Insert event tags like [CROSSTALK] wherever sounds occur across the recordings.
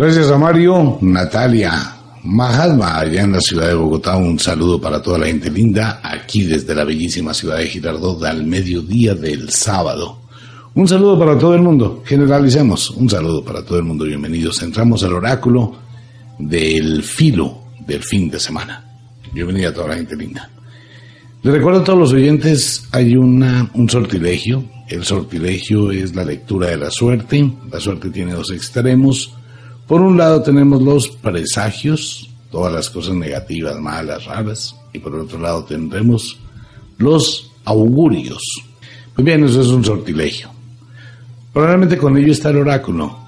Gracias a Mario, Natalia, Mahatma, allá en la ciudad de Bogotá, un saludo para toda la gente linda, aquí desde la bellísima ciudad de Girardot al mediodía del sábado. Un saludo para todo el mundo, generalicemos, un saludo para todo el mundo, bienvenidos. Entramos al oráculo del filo del fin de semana. Bienvenida a toda la gente linda. Les recuerdo a todos los oyentes, hay una, un sortilegio. El sortilegio es la lectura de la suerte. La suerte tiene dos extremos. Por un lado tenemos los presagios, todas las cosas negativas, malas, raras. Y por otro lado tendremos los augurios. Muy bien, eso es un sortilegio. Probablemente con ello está el oráculo,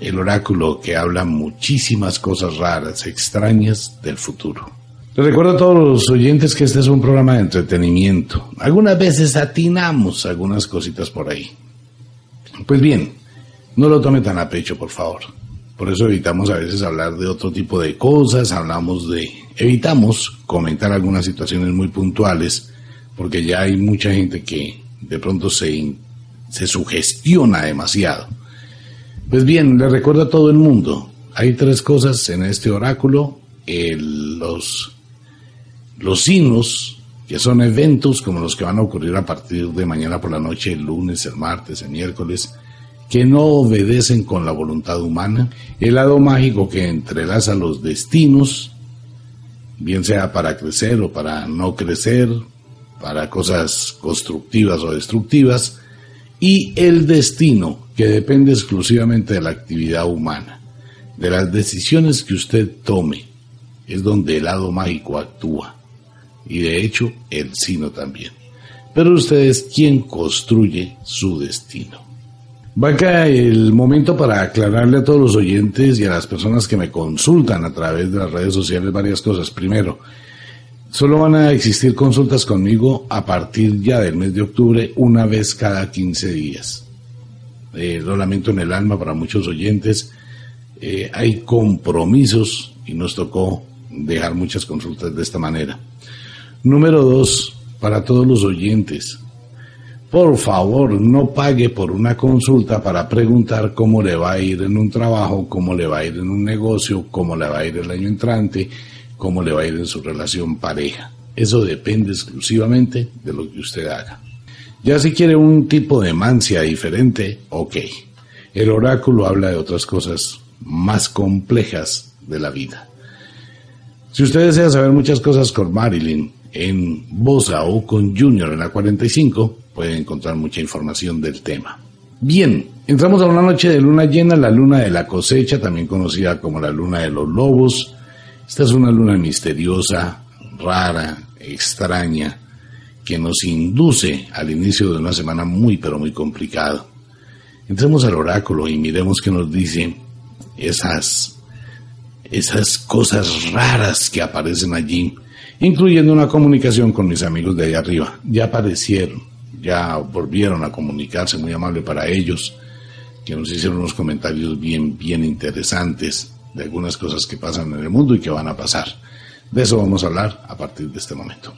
el oráculo que habla muchísimas cosas raras, extrañas del futuro. Les recuerdo a todos los oyentes que este es un programa de entretenimiento. Algunas veces atinamos algunas cositas por ahí. Pues bien, no lo tome tan a pecho, por favor. Por eso evitamos a veces hablar de otro tipo de cosas, hablamos de... Evitamos comentar algunas situaciones muy puntuales, porque ya hay mucha gente que de pronto se se sugestiona demasiado. Pues bien, le recuerdo a todo el mundo, hay tres cosas en este oráculo, los, los signos, que son eventos como los que van a ocurrir a partir de mañana por la noche, el lunes, el martes, el miércoles, que no obedecen con la voluntad humana, el lado mágico que entrelaza los destinos, bien sea para crecer o para no crecer, para cosas constructivas o destructivas, y el destino, que depende exclusivamente de la actividad humana, de las decisiones que usted tome, es donde el lado mágico actúa, y de hecho el sino también. Pero usted es quien construye su destino. Va acá el momento para aclararle a todos los oyentes y a las personas que me consultan a través de las redes sociales varias cosas. Primero, Solo van a existir consultas conmigo a partir ya del mes de octubre, una vez cada 15 días. Eh, lo lamento en el alma para muchos oyentes. Eh, hay compromisos y nos tocó dejar muchas consultas de esta manera. Número dos, para todos los oyentes. Por favor, no pague por una consulta para preguntar cómo le va a ir en un trabajo, cómo le va a ir en un negocio, cómo le va a ir el año entrante cómo le va a ir en su relación pareja. Eso depende exclusivamente de lo que usted haga. Ya si quiere un tipo de mancia diferente, ok. El oráculo habla de otras cosas más complejas de la vida. Si usted desea saber muchas cosas con Marilyn en Bosa o con Junior en la 45, puede encontrar mucha información del tema. Bien, entramos a una noche de luna llena, la luna de la cosecha, también conocida como la luna de los lobos, esta es una luna misteriosa, rara, extraña, que nos induce al inicio de una semana muy pero muy complicada. Entremos al oráculo y miremos qué nos dice esas, esas cosas raras que aparecen allí, incluyendo una comunicación con mis amigos de allá arriba. Ya aparecieron, ya volvieron a comunicarse, muy amable para ellos, que nos hicieron unos comentarios bien, bien interesantes de algunas cosas que pasan en el mundo y que van a pasar. De eso vamos a hablar a partir de este momento.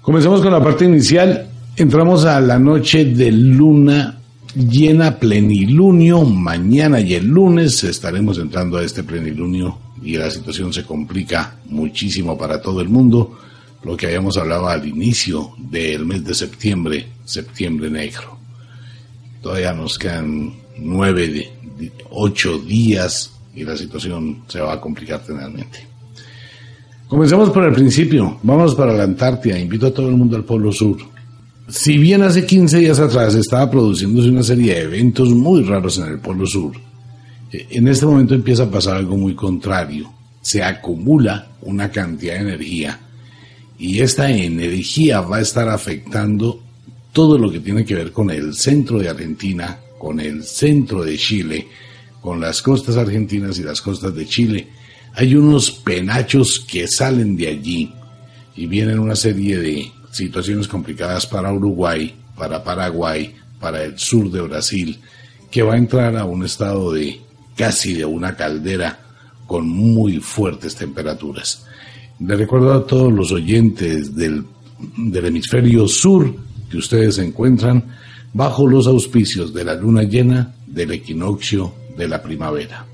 Comencemos con la parte inicial. Entramos a la noche de luna llena plenilunio. Mañana y el lunes estaremos entrando a este plenilunio y la situación se complica muchísimo para todo el mundo. Lo que habíamos hablado al inicio del mes de septiembre, septiembre negro. Todavía nos quedan nueve, ocho días y la situación se va a complicar finalmente. Comencemos por el principio. Vamos para la Antártida. Invito a todo el mundo al Polo Sur. Si bien hace 15 días atrás estaba produciéndose una serie de eventos muy raros en el Polo Sur, eh, en este momento empieza a pasar algo muy contrario. Se acumula una cantidad de energía y esta energía va a estar afectando todo lo que tiene que ver con el centro de Argentina, con el centro de Chile, con las costas argentinas y las costas de Chile. Hay unos penachos que salen de allí y vienen una serie de situaciones complicadas para Uruguay, para Paraguay, para el sur de Brasil, que va a entrar a un estado de casi de una caldera con muy fuertes temperaturas. Le recuerdo a todos los oyentes del, del hemisferio sur que ustedes se encuentran bajo los auspicios de la luna llena, del equinoccio de la primavera.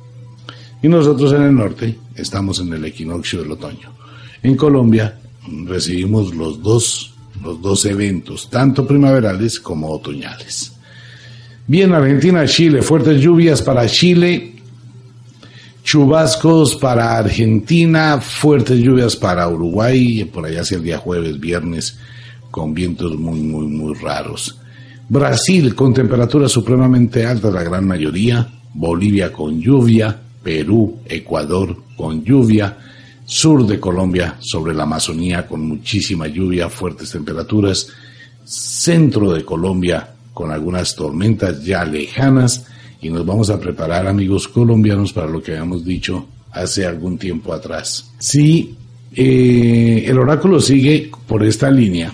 Y nosotros en el norte estamos en el equinoccio del otoño. En Colombia recibimos los dos, los dos eventos, tanto primaverales como otoñales. Bien, Argentina, Chile, fuertes lluvias para Chile, chubascos para Argentina, fuertes lluvias para Uruguay, por allá hacia el día jueves, viernes, con vientos muy, muy, muy raros. Brasil con temperaturas supremamente altas, la gran mayoría, Bolivia con lluvia, Perú, Ecuador con lluvia, sur de Colombia sobre la Amazonía con muchísima lluvia, fuertes temperaturas, centro de Colombia con algunas tormentas ya lejanas y nos vamos a preparar amigos colombianos para lo que habíamos dicho hace algún tiempo atrás. Si eh, el oráculo sigue por esta línea,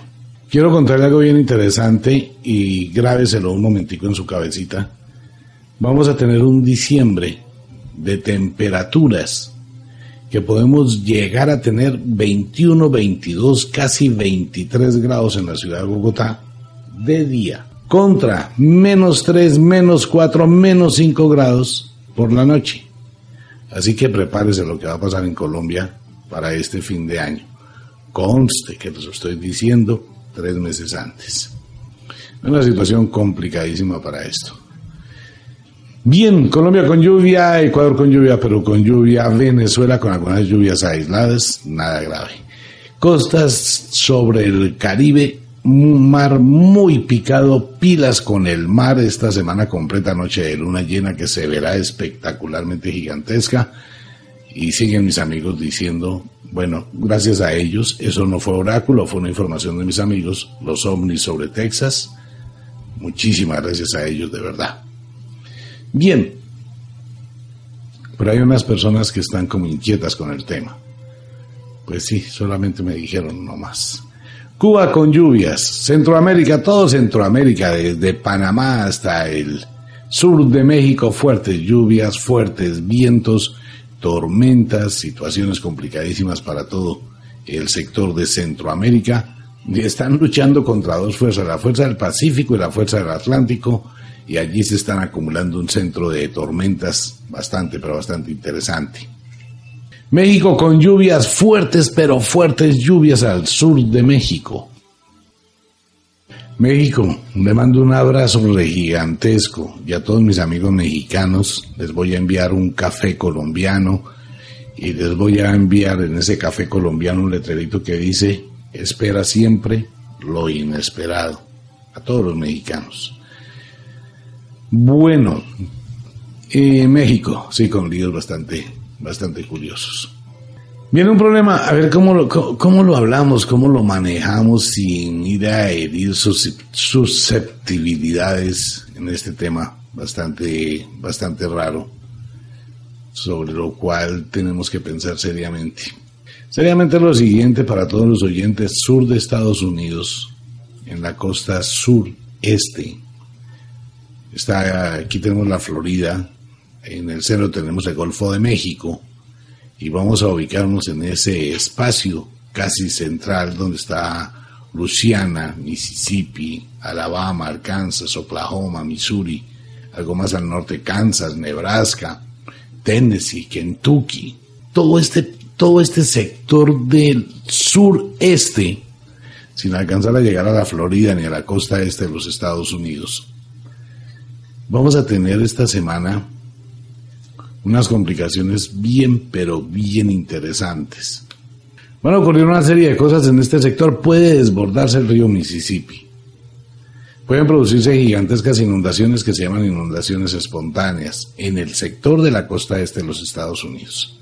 quiero contarle algo bien interesante y grábeselo un momentico en su cabecita. Vamos a tener un diciembre de temperaturas que podemos llegar a tener 21, 22, casi 23 grados en la ciudad de Bogotá de día, contra menos 3, menos 4, menos 5 grados por la noche. Así que prepárese lo que va a pasar en Colombia para este fin de año. Conste que los estoy diciendo tres meses antes. Una situación complicadísima para esto. Bien, Colombia con lluvia, Ecuador con lluvia, Perú con lluvia, Venezuela con algunas lluvias aisladas, nada grave. Costas sobre el Caribe, un mar muy picado, pilas con el mar esta semana completa, noche de luna llena que se verá espectacularmente gigantesca. Y siguen mis amigos diciendo, bueno, gracias a ellos, eso no fue oráculo, fue una información de mis amigos, los ovnis sobre Texas. Muchísimas gracias a ellos, de verdad. Bien, pero hay unas personas que están como inquietas con el tema. Pues sí, solamente me dijeron no más. Cuba con lluvias, Centroamérica, todo Centroamérica, desde Panamá hasta el sur de México, fuertes lluvias, fuertes vientos, tormentas, situaciones complicadísimas para todo el sector de Centroamérica. Están luchando contra dos fuerzas, la fuerza del Pacífico y la fuerza del Atlántico, y allí se están acumulando un centro de tormentas bastante, pero bastante interesante. México con lluvias fuertes, pero fuertes lluvias al sur de México. México, le mando un abrazo gigantesco y a todos mis amigos mexicanos les voy a enviar un café colombiano y les voy a enviar en ese café colombiano un letrerito que dice, espera siempre lo inesperado, a todos los mexicanos. Bueno, eh, México, sí, con líos bastante, bastante curiosos. Viene un problema, a ver cómo lo, cómo, lo hablamos, cómo lo manejamos sin ir a herir sus susceptibilidades en este tema bastante, bastante raro, sobre lo cual tenemos que pensar seriamente. Seriamente lo siguiente para todos los oyentes sur de Estados Unidos, en la costa sureste Está, aquí tenemos la Florida, en el centro tenemos el Golfo de México y vamos a ubicarnos en ese espacio casi central donde está Luciana, Mississippi, Alabama, Arkansas, Oklahoma, Missouri, algo más al norte Kansas, Nebraska, Tennessee, Kentucky, todo este, todo este sector del sureste, sin alcanzar a llegar a la Florida ni a la costa este de los Estados Unidos. Vamos a tener esta semana unas complicaciones bien, pero bien interesantes. Van a ocurrir una serie de cosas en este sector. Puede desbordarse el río Mississippi. Pueden producirse gigantescas inundaciones que se llaman inundaciones espontáneas en el sector de la costa este de los Estados Unidos.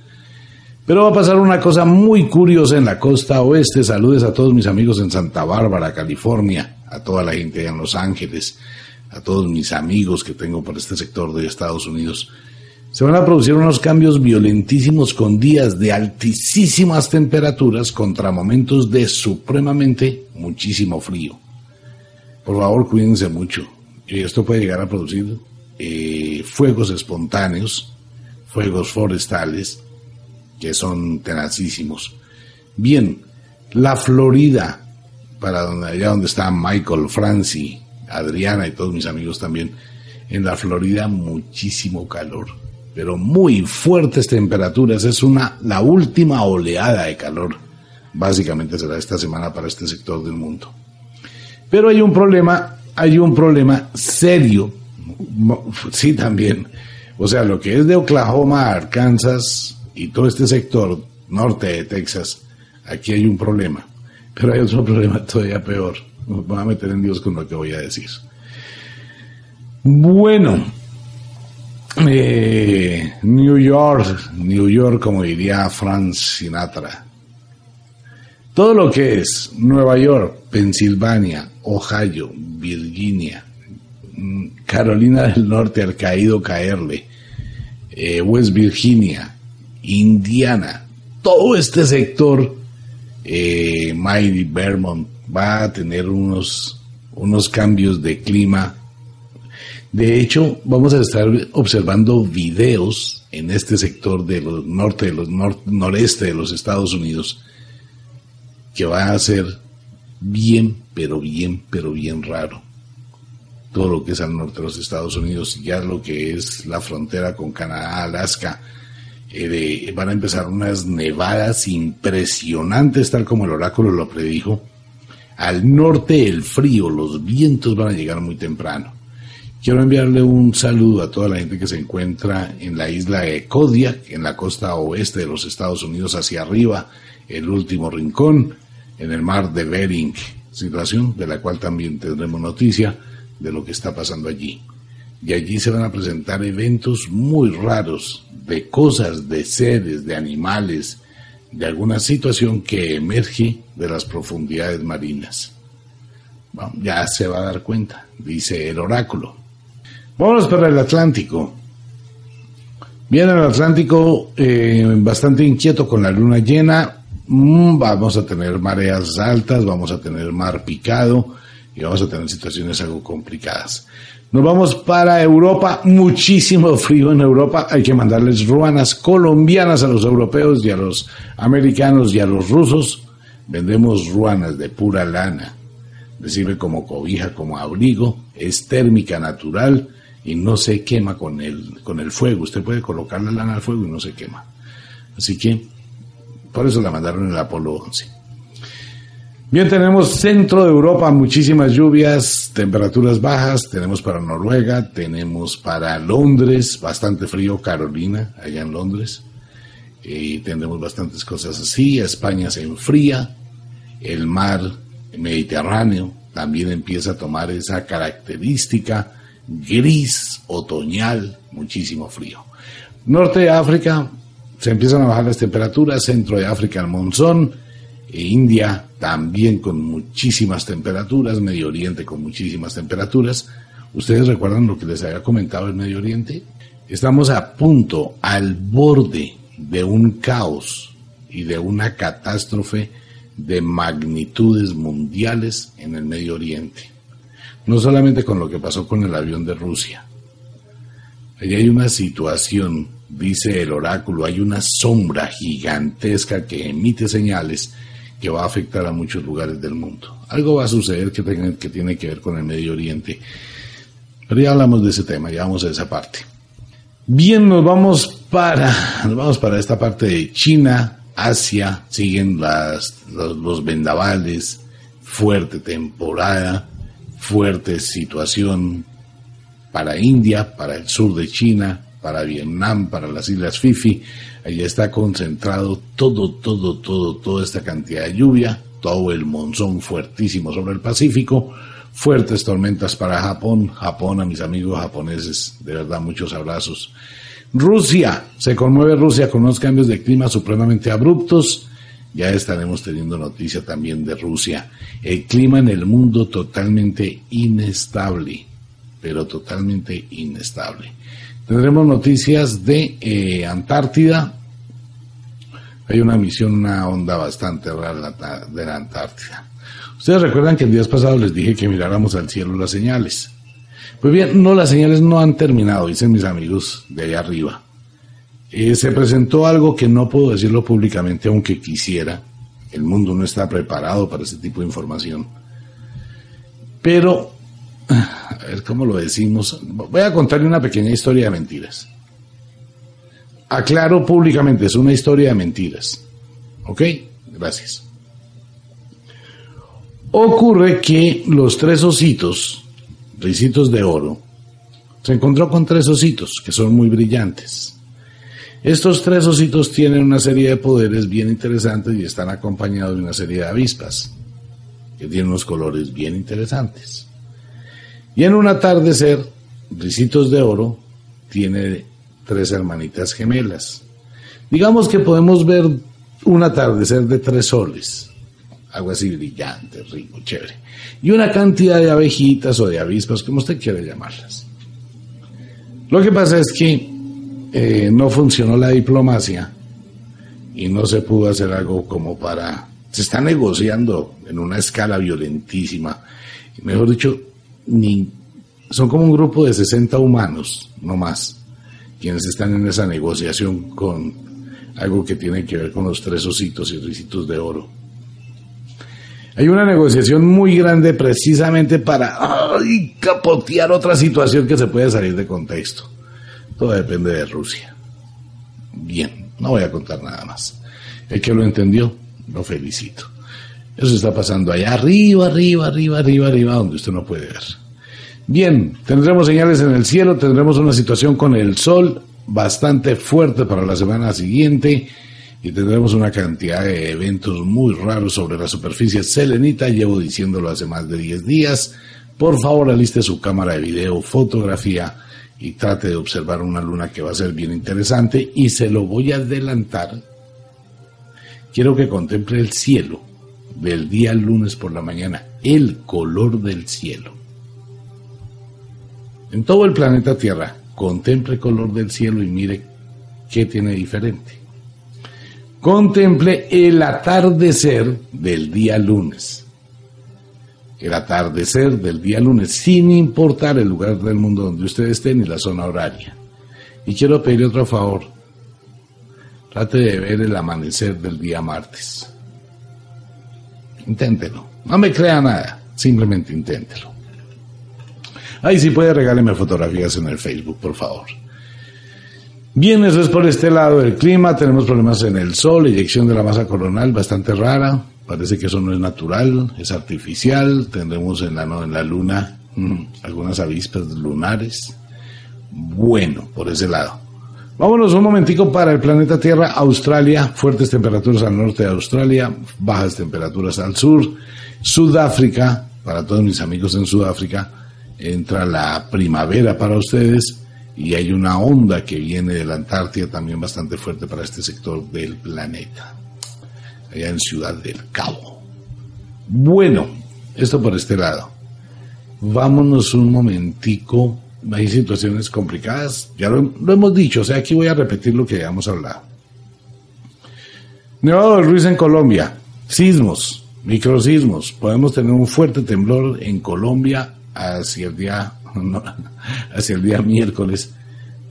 Pero va a pasar una cosa muy curiosa en la costa oeste. Saludes a todos mis amigos en Santa Bárbara, California, a toda la gente en Los Ángeles, a todos mis amigos que tengo por este sector de Estados Unidos, se van a producir unos cambios violentísimos con días de altísimas temperaturas contra momentos de supremamente muchísimo frío. Por favor, cuídense mucho. Esto puede llegar a producir eh, fuegos espontáneos, fuegos forestales, que son tenacísimos. Bien, la Florida, para donde, allá donde está Michael Franci, Adriana y todos mis amigos también. En la Florida muchísimo calor. Pero muy fuertes temperaturas. Es una, la última oleada de calor. Básicamente será esta semana para este sector del mundo. Pero hay un problema, hay un problema serio. Sí, también. O sea, lo que es de Oklahoma, Arkansas y todo este sector norte de Texas, aquí hay un problema. Pero hay otro problema todavía peor. Me voy a meter en Dios con lo que voy a decir. Bueno, eh, New York, New York, como diría Frank Sinatra. Todo lo que es Nueva York, Pensilvania, Ohio, Virginia, mm, Carolina del Norte, al caído caerle, eh, West Virginia, Indiana, todo este sector, eh, Vermont, va a tener unos, unos cambios de clima de hecho, vamos a estar observando videos en este sector del norte, de los noreste de los Estados Unidos, que va a ser bien, pero bien, pero bien raro. Todo lo que es al norte de los Estados Unidos, ya lo que es la frontera con Canadá, Alaska, eh, van a empezar unas nevadas impresionantes, tal como el oráculo lo predijo. Al norte el frío, los vientos van a llegar muy temprano. Quiero enviarle un saludo a toda la gente que se encuentra en la isla de Kodiak, en la costa oeste de los Estados Unidos, hacia arriba, el último rincón, en el mar de Bering, situación de la cual también tendremos noticia de lo que está pasando allí. Y allí se van a presentar eventos muy raros de cosas, de seres, de animales, de alguna situación que emerge de las profundidades marinas. ya se va a dar cuenta, dice el oráculo. Vámonos para el Atlántico. Viene el Atlántico eh, bastante inquieto con la luna llena. Mm, vamos a tener mareas altas, vamos a tener mar picado y vamos a tener situaciones algo complicadas. Nos vamos para Europa, muchísimo frío en Europa. Hay que mandarles ruanas colombianas a los europeos y a los americanos y a los rusos. Vendemos ruanas de pura lana. Le sirve como cobija, como abrigo. Es térmica natural y no se quema con el, con el fuego. Usted puede colocar la lana al fuego y no se quema. Así que por eso la mandaron en el Apolo 11. Bien, tenemos centro de Europa, muchísimas lluvias, temperaturas bajas, tenemos para Noruega, tenemos para Londres, bastante frío, Carolina, allá en Londres, y tendremos bastantes cosas así, España se enfría, el mar Mediterráneo también empieza a tomar esa característica gris, otoñal, muchísimo frío. Norte de África, se empiezan a bajar las temperaturas, centro de África el monzón, e India también con muchísimas temperaturas, Medio Oriente con muchísimas temperaturas. ¿Ustedes recuerdan lo que les había comentado el Medio Oriente? Estamos a punto, al borde de un caos y de una catástrofe de magnitudes mundiales en el Medio Oriente. No solamente con lo que pasó con el avión de Rusia. Allí hay una situación, dice el oráculo, hay una sombra gigantesca que emite señales que va a afectar a muchos lugares del mundo. Algo va a suceder que, que tiene que ver con el Medio Oriente. Pero ya hablamos de ese tema, ya vamos a esa parte. Bien, nos vamos para, nos vamos para esta parte de China, Asia, siguen las, los vendavales, fuerte temporada, fuerte situación para India, para el sur de China, para Vietnam, para las Islas Fifi. Allí está concentrado todo, todo, todo, toda esta cantidad de lluvia, todo el monzón fuertísimo sobre el Pacífico, fuertes tormentas para Japón, Japón a mis amigos japoneses, de verdad muchos abrazos. Rusia, se conmueve Rusia con unos cambios de clima supremamente abruptos, ya estaremos teniendo noticia también de Rusia. El clima en el mundo totalmente inestable, pero totalmente inestable. Tendremos noticias de eh, Antártida. Hay una misión, una onda bastante rara de la Antártida. Ustedes recuerdan que el día pasado les dije que miráramos al cielo las señales. Pues bien, no, las señales no han terminado, dicen mis amigos de allá arriba. Eh, se presentó algo que no puedo decirlo públicamente, aunque quisiera. El mundo no está preparado para ese tipo de información. Pero, a ver cómo lo decimos. Voy a contarle una pequeña historia de mentiras. aclaro públicamente, es una historia de mentiras. ¿Ok? Gracias. Ocurre que los tres ositos, risitos de oro, se encontró con tres ositos que son muy brillantes. Estos tres ositos tienen una serie de poderes bien interesantes y están acompañados de una serie de avispas que tienen unos colores bien interesantes. Y en un atardecer, Risitos de Oro tiene tres hermanitas gemelas. Digamos que podemos ver un atardecer de tres soles algo así brillante, rico, chévere. Y una cantidad de abejitas o de avispas, como usted quiere llamarlas. Lo que pasa es que eh, no funcionó la diplomacia y no se pudo hacer algo como para... Se está negociando en una escala violentísima. Mejor dicho, ni, son como un grupo de 60 humanos, no más, quienes están en esa negociación con algo que tiene que ver con los tres ositos y risitos de oro. Hay una negociación muy grande precisamente para capotear otra situación que se puede salir de contexto. Todo depende de Rusia. Bien, no voy a contar nada más. El que lo entendió, lo felicito. Eso está pasando allá arriba, arriba, arriba, arriba, arriba, donde usted no puede ver. Bien, tendremos señales en el cielo, tendremos una situación con el sol bastante fuerte para la semana siguiente y tendremos una cantidad de eventos muy raros sobre la superficie selenita. Llevo diciéndolo hace más de 10 días. Por favor, aliste su cámara de video, fotografía y trate de observar una luna que va a ser bien interesante y se lo voy a adelantar. Quiero que contemple el cielo del día lunes por la mañana, el color del cielo. En todo el planeta Tierra, contemple el color del cielo y mire qué tiene diferente contemple el atardecer del día lunes. El atardecer del día lunes, sin importar el lugar del mundo donde usted esté ni la zona horaria. Y quiero pedirle otro favor. Trate de ver el amanecer del día martes. Inténtelo. No me crea nada. Simplemente inténtelo. Ahí si puede regáleme fotografías en el Facebook, por favor. Bien, eso es por este lado del clima. Tenemos problemas en el sol, eyección de la masa coronal bastante rara. Parece que eso no es natural, es artificial. Tendremos en la, en la luna mm, algunas avispas lunares. Bueno, por ese lado. Vámonos un momentico para el planeta Tierra, Australia, fuertes temperaturas al norte de Australia, bajas temperaturas al sur, Sudáfrica, para todos mis amigos en Sudáfrica, entra la primavera para ustedes, y hay una onda que viene de la Antártida también bastante fuerte para este sector del planeta, allá en Ciudad del Cabo. Bueno, esto por este lado. Vámonos un momentico. Hay situaciones complicadas, ya lo, hemos dicho, o sea, aquí voy a repetir lo que habíamos hablado. Nevado del Ruiz en Colombia, sismos, microsismos. Podemos tener un fuerte temblor en Colombia hacia el día [LAUGHS] hacia el día miércoles,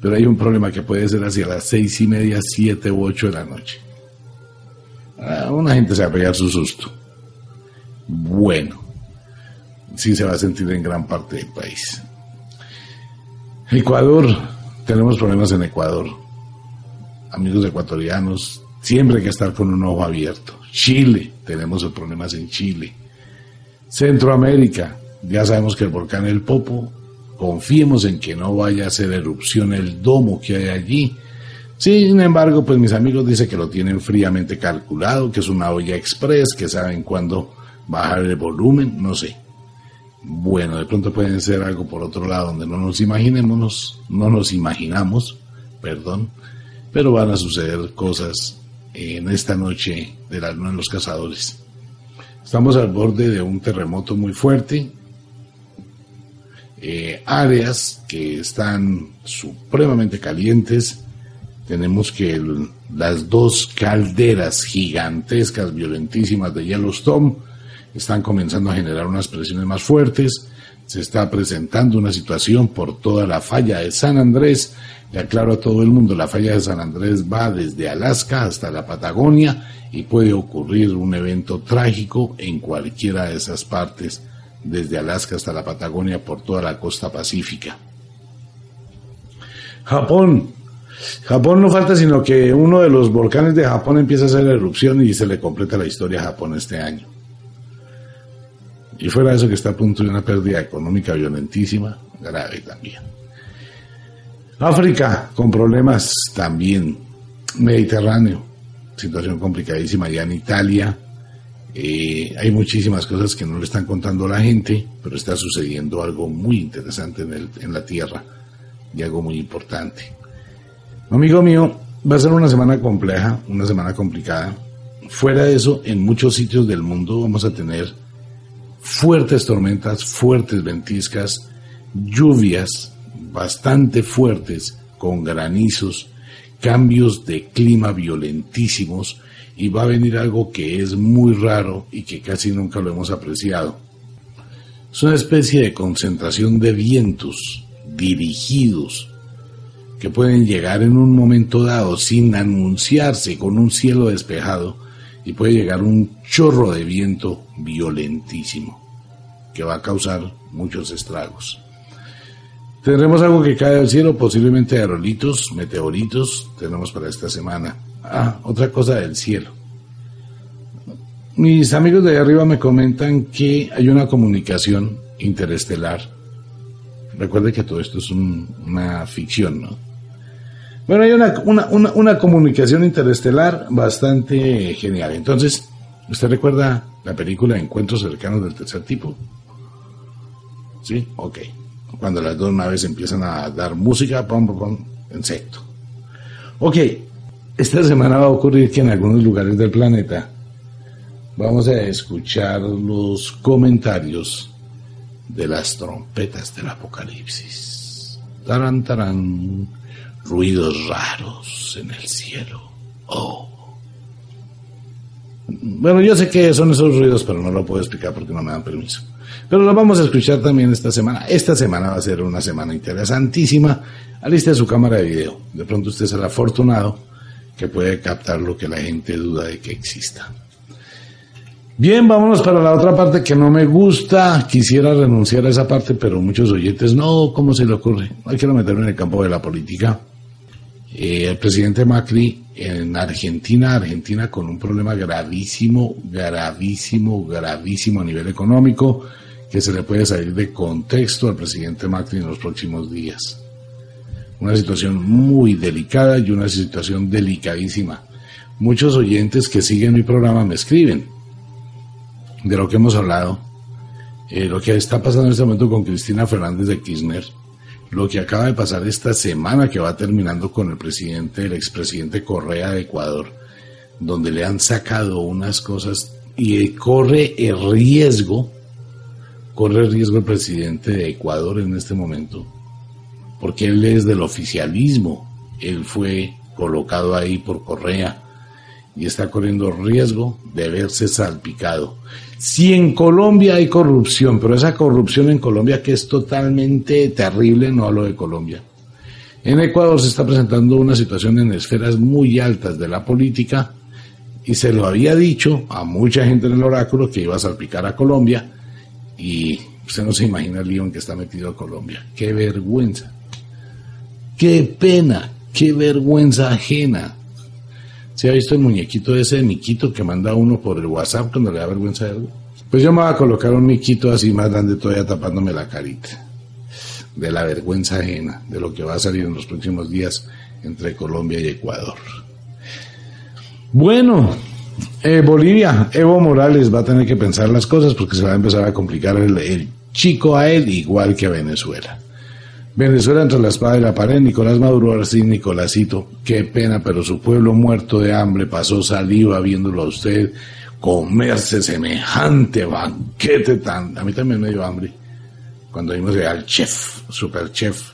pero hay un problema que puede ser hacia las seis y media, siete u ocho de la noche. Ah, una gente se va a pegar su susto. Bueno, sí se va a sentir en gran parte del país. Ecuador, tenemos problemas en Ecuador. Amigos ecuatorianos, siempre hay que estar con un ojo abierto. Chile, tenemos problemas en Chile. Centroamérica, ya sabemos que el volcán El Popo Confiemos en que no vaya a hacer erupción el domo que hay allí. Sin embargo, pues mis amigos dicen que lo tienen fríamente calculado, que es una olla express, que saben cuándo bajar el volumen, no sé. Bueno, de pronto pueden ser algo por otro lado donde no nos imaginemos, no nos imaginamos, perdón, pero van a suceder cosas en esta noche de la luna de los cazadores. Estamos al borde de un terremoto muy fuerte, eh, áreas que están supremamente calientes. Tenemos que las dos calderas gigantescas, violentísimas de Yellowstone están comenzando a generar unas presiones más fuertes. Se está presentando una situación por toda la falla de San Andrés. Le aclaro a todo el mundo, la falla de San Andrés va desde Alaska hasta la Patagonia y puede ocurrir un evento trágico en cualquiera de esas partes desde Alaska hasta la Patagonia por toda la costa pacífica. Japón. Japón no falta sino que uno de los volcanes de Japón empieza a hacer erupción y se le completa la historia a Japón este año. Y fuera eso que está a punto de una pérdida económica violentísima, grave también. África, con problemas también. Mediterráneo, situación complicadísima ya en Italia. Eh, hay muchísimas cosas que no le están contando a la gente, pero está sucediendo algo muy interesante en, en la Tierra y algo muy importante. Amigo mío, va a ser una semana compleja, una semana complicada. Fuera de eso, en muchos sitios del mundo vamos a tener fuertes tormentas, fuertes ventiscas, lluvias bastante fuertes con granizos, cambios de clima violentísimos y va a venir algo que es muy raro y que casi nunca lo hemos apreciado. Es una especie de concentración de vientos dirigidos que pueden llegar en un momento dado sin anunciarse con un cielo despejado y puede llegar un chorro de viento violentísimo que va a causar muchos estragos. Tendremos algo que cae del cielo, posiblemente aerolitos, meteoritos, tenemos para esta semana. Ah, otra cosa del cielo. Mis amigos de arriba me comentan que hay una comunicación interestelar. Recuerde que todo esto es una ficción, ¿no? Bueno, hay una, una, una, comunicación interestelar bastante genial. Entonces, ¿usted recuerda la película Encuentros cercanos del tercer tipo? ¿Sí? Ok. Cuando las dos naves empiezan a dar música, pom, pom, pom, insecto. Ok. Esta semana va a ocurrir que en algunos lugares del planeta vamos a escuchar los comentarios de las trompetas del apocalipsis. Tarán, tarán ruidos raros en el cielo. Oh. Bueno, yo sé que son esos ruidos, pero no lo puedo explicar porque no me dan permiso. Pero lo vamos a escuchar también esta semana. Esta semana va a ser una semana interesantísima. Aliste su cámara de video. De pronto usted será afortunado que puede captar lo que la gente duda de que exista. Bien, vámonos para la otra parte que no me gusta. Quisiera renunciar a esa parte, pero muchos oyentes, no, ¿cómo se le ocurre? Hay que meterme en el campo de la política. Eh, el presidente Macri en Argentina, Argentina con un problema gravísimo, gravísimo, gravísimo a nivel económico, que se le puede salir de contexto al presidente Macri en los próximos días. Una situación muy delicada y una situación delicadísima. Muchos oyentes que siguen mi programa me escriben de lo que hemos hablado, eh, lo que está pasando en este momento con Cristina Fernández de Kirchner, lo que acaba de pasar esta semana que va terminando con el presidente, el expresidente Correa de Ecuador, donde le han sacado unas cosas y corre el riesgo, corre el riesgo el presidente de Ecuador en este momento, porque él es del oficialismo, él fue colocado ahí por Correa y está corriendo riesgo de verse salpicado. Si en Colombia hay corrupción, pero esa corrupción en Colombia que es totalmente terrible, no hablo de Colombia. En Ecuador se está presentando una situación en esferas muy altas de la política y se lo había dicho a mucha gente en el oráculo que iba a salpicar a Colombia y usted no se imagina el lío en que está metido Colombia. ¡Qué vergüenza! ¡Qué pena! ¡Qué vergüenza ajena! ¿Se ha visto el muñequito ese de Miquito que manda uno por el WhatsApp cuando le da vergüenza de algo? Pues yo me voy a colocar un Miquito así más grande todavía tapándome la carita. De la vergüenza ajena, de lo que va a salir en los próximos días entre Colombia y Ecuador. Bueno, eh, Bolivia, Evo Morales va a tener que pensar las cosas porque se va a empezar a complicar el chico a él igual que a Venezuela. Venezuela entre la espada y la pared, Nicolás Maduro, sí, Nicolásito, qué pena, pero su pueblo muerto de hambre pasó saliva viéndolo a usted comerse semejante banquete tan... A mí también me dio hambre cuando vimos al chef, super chef,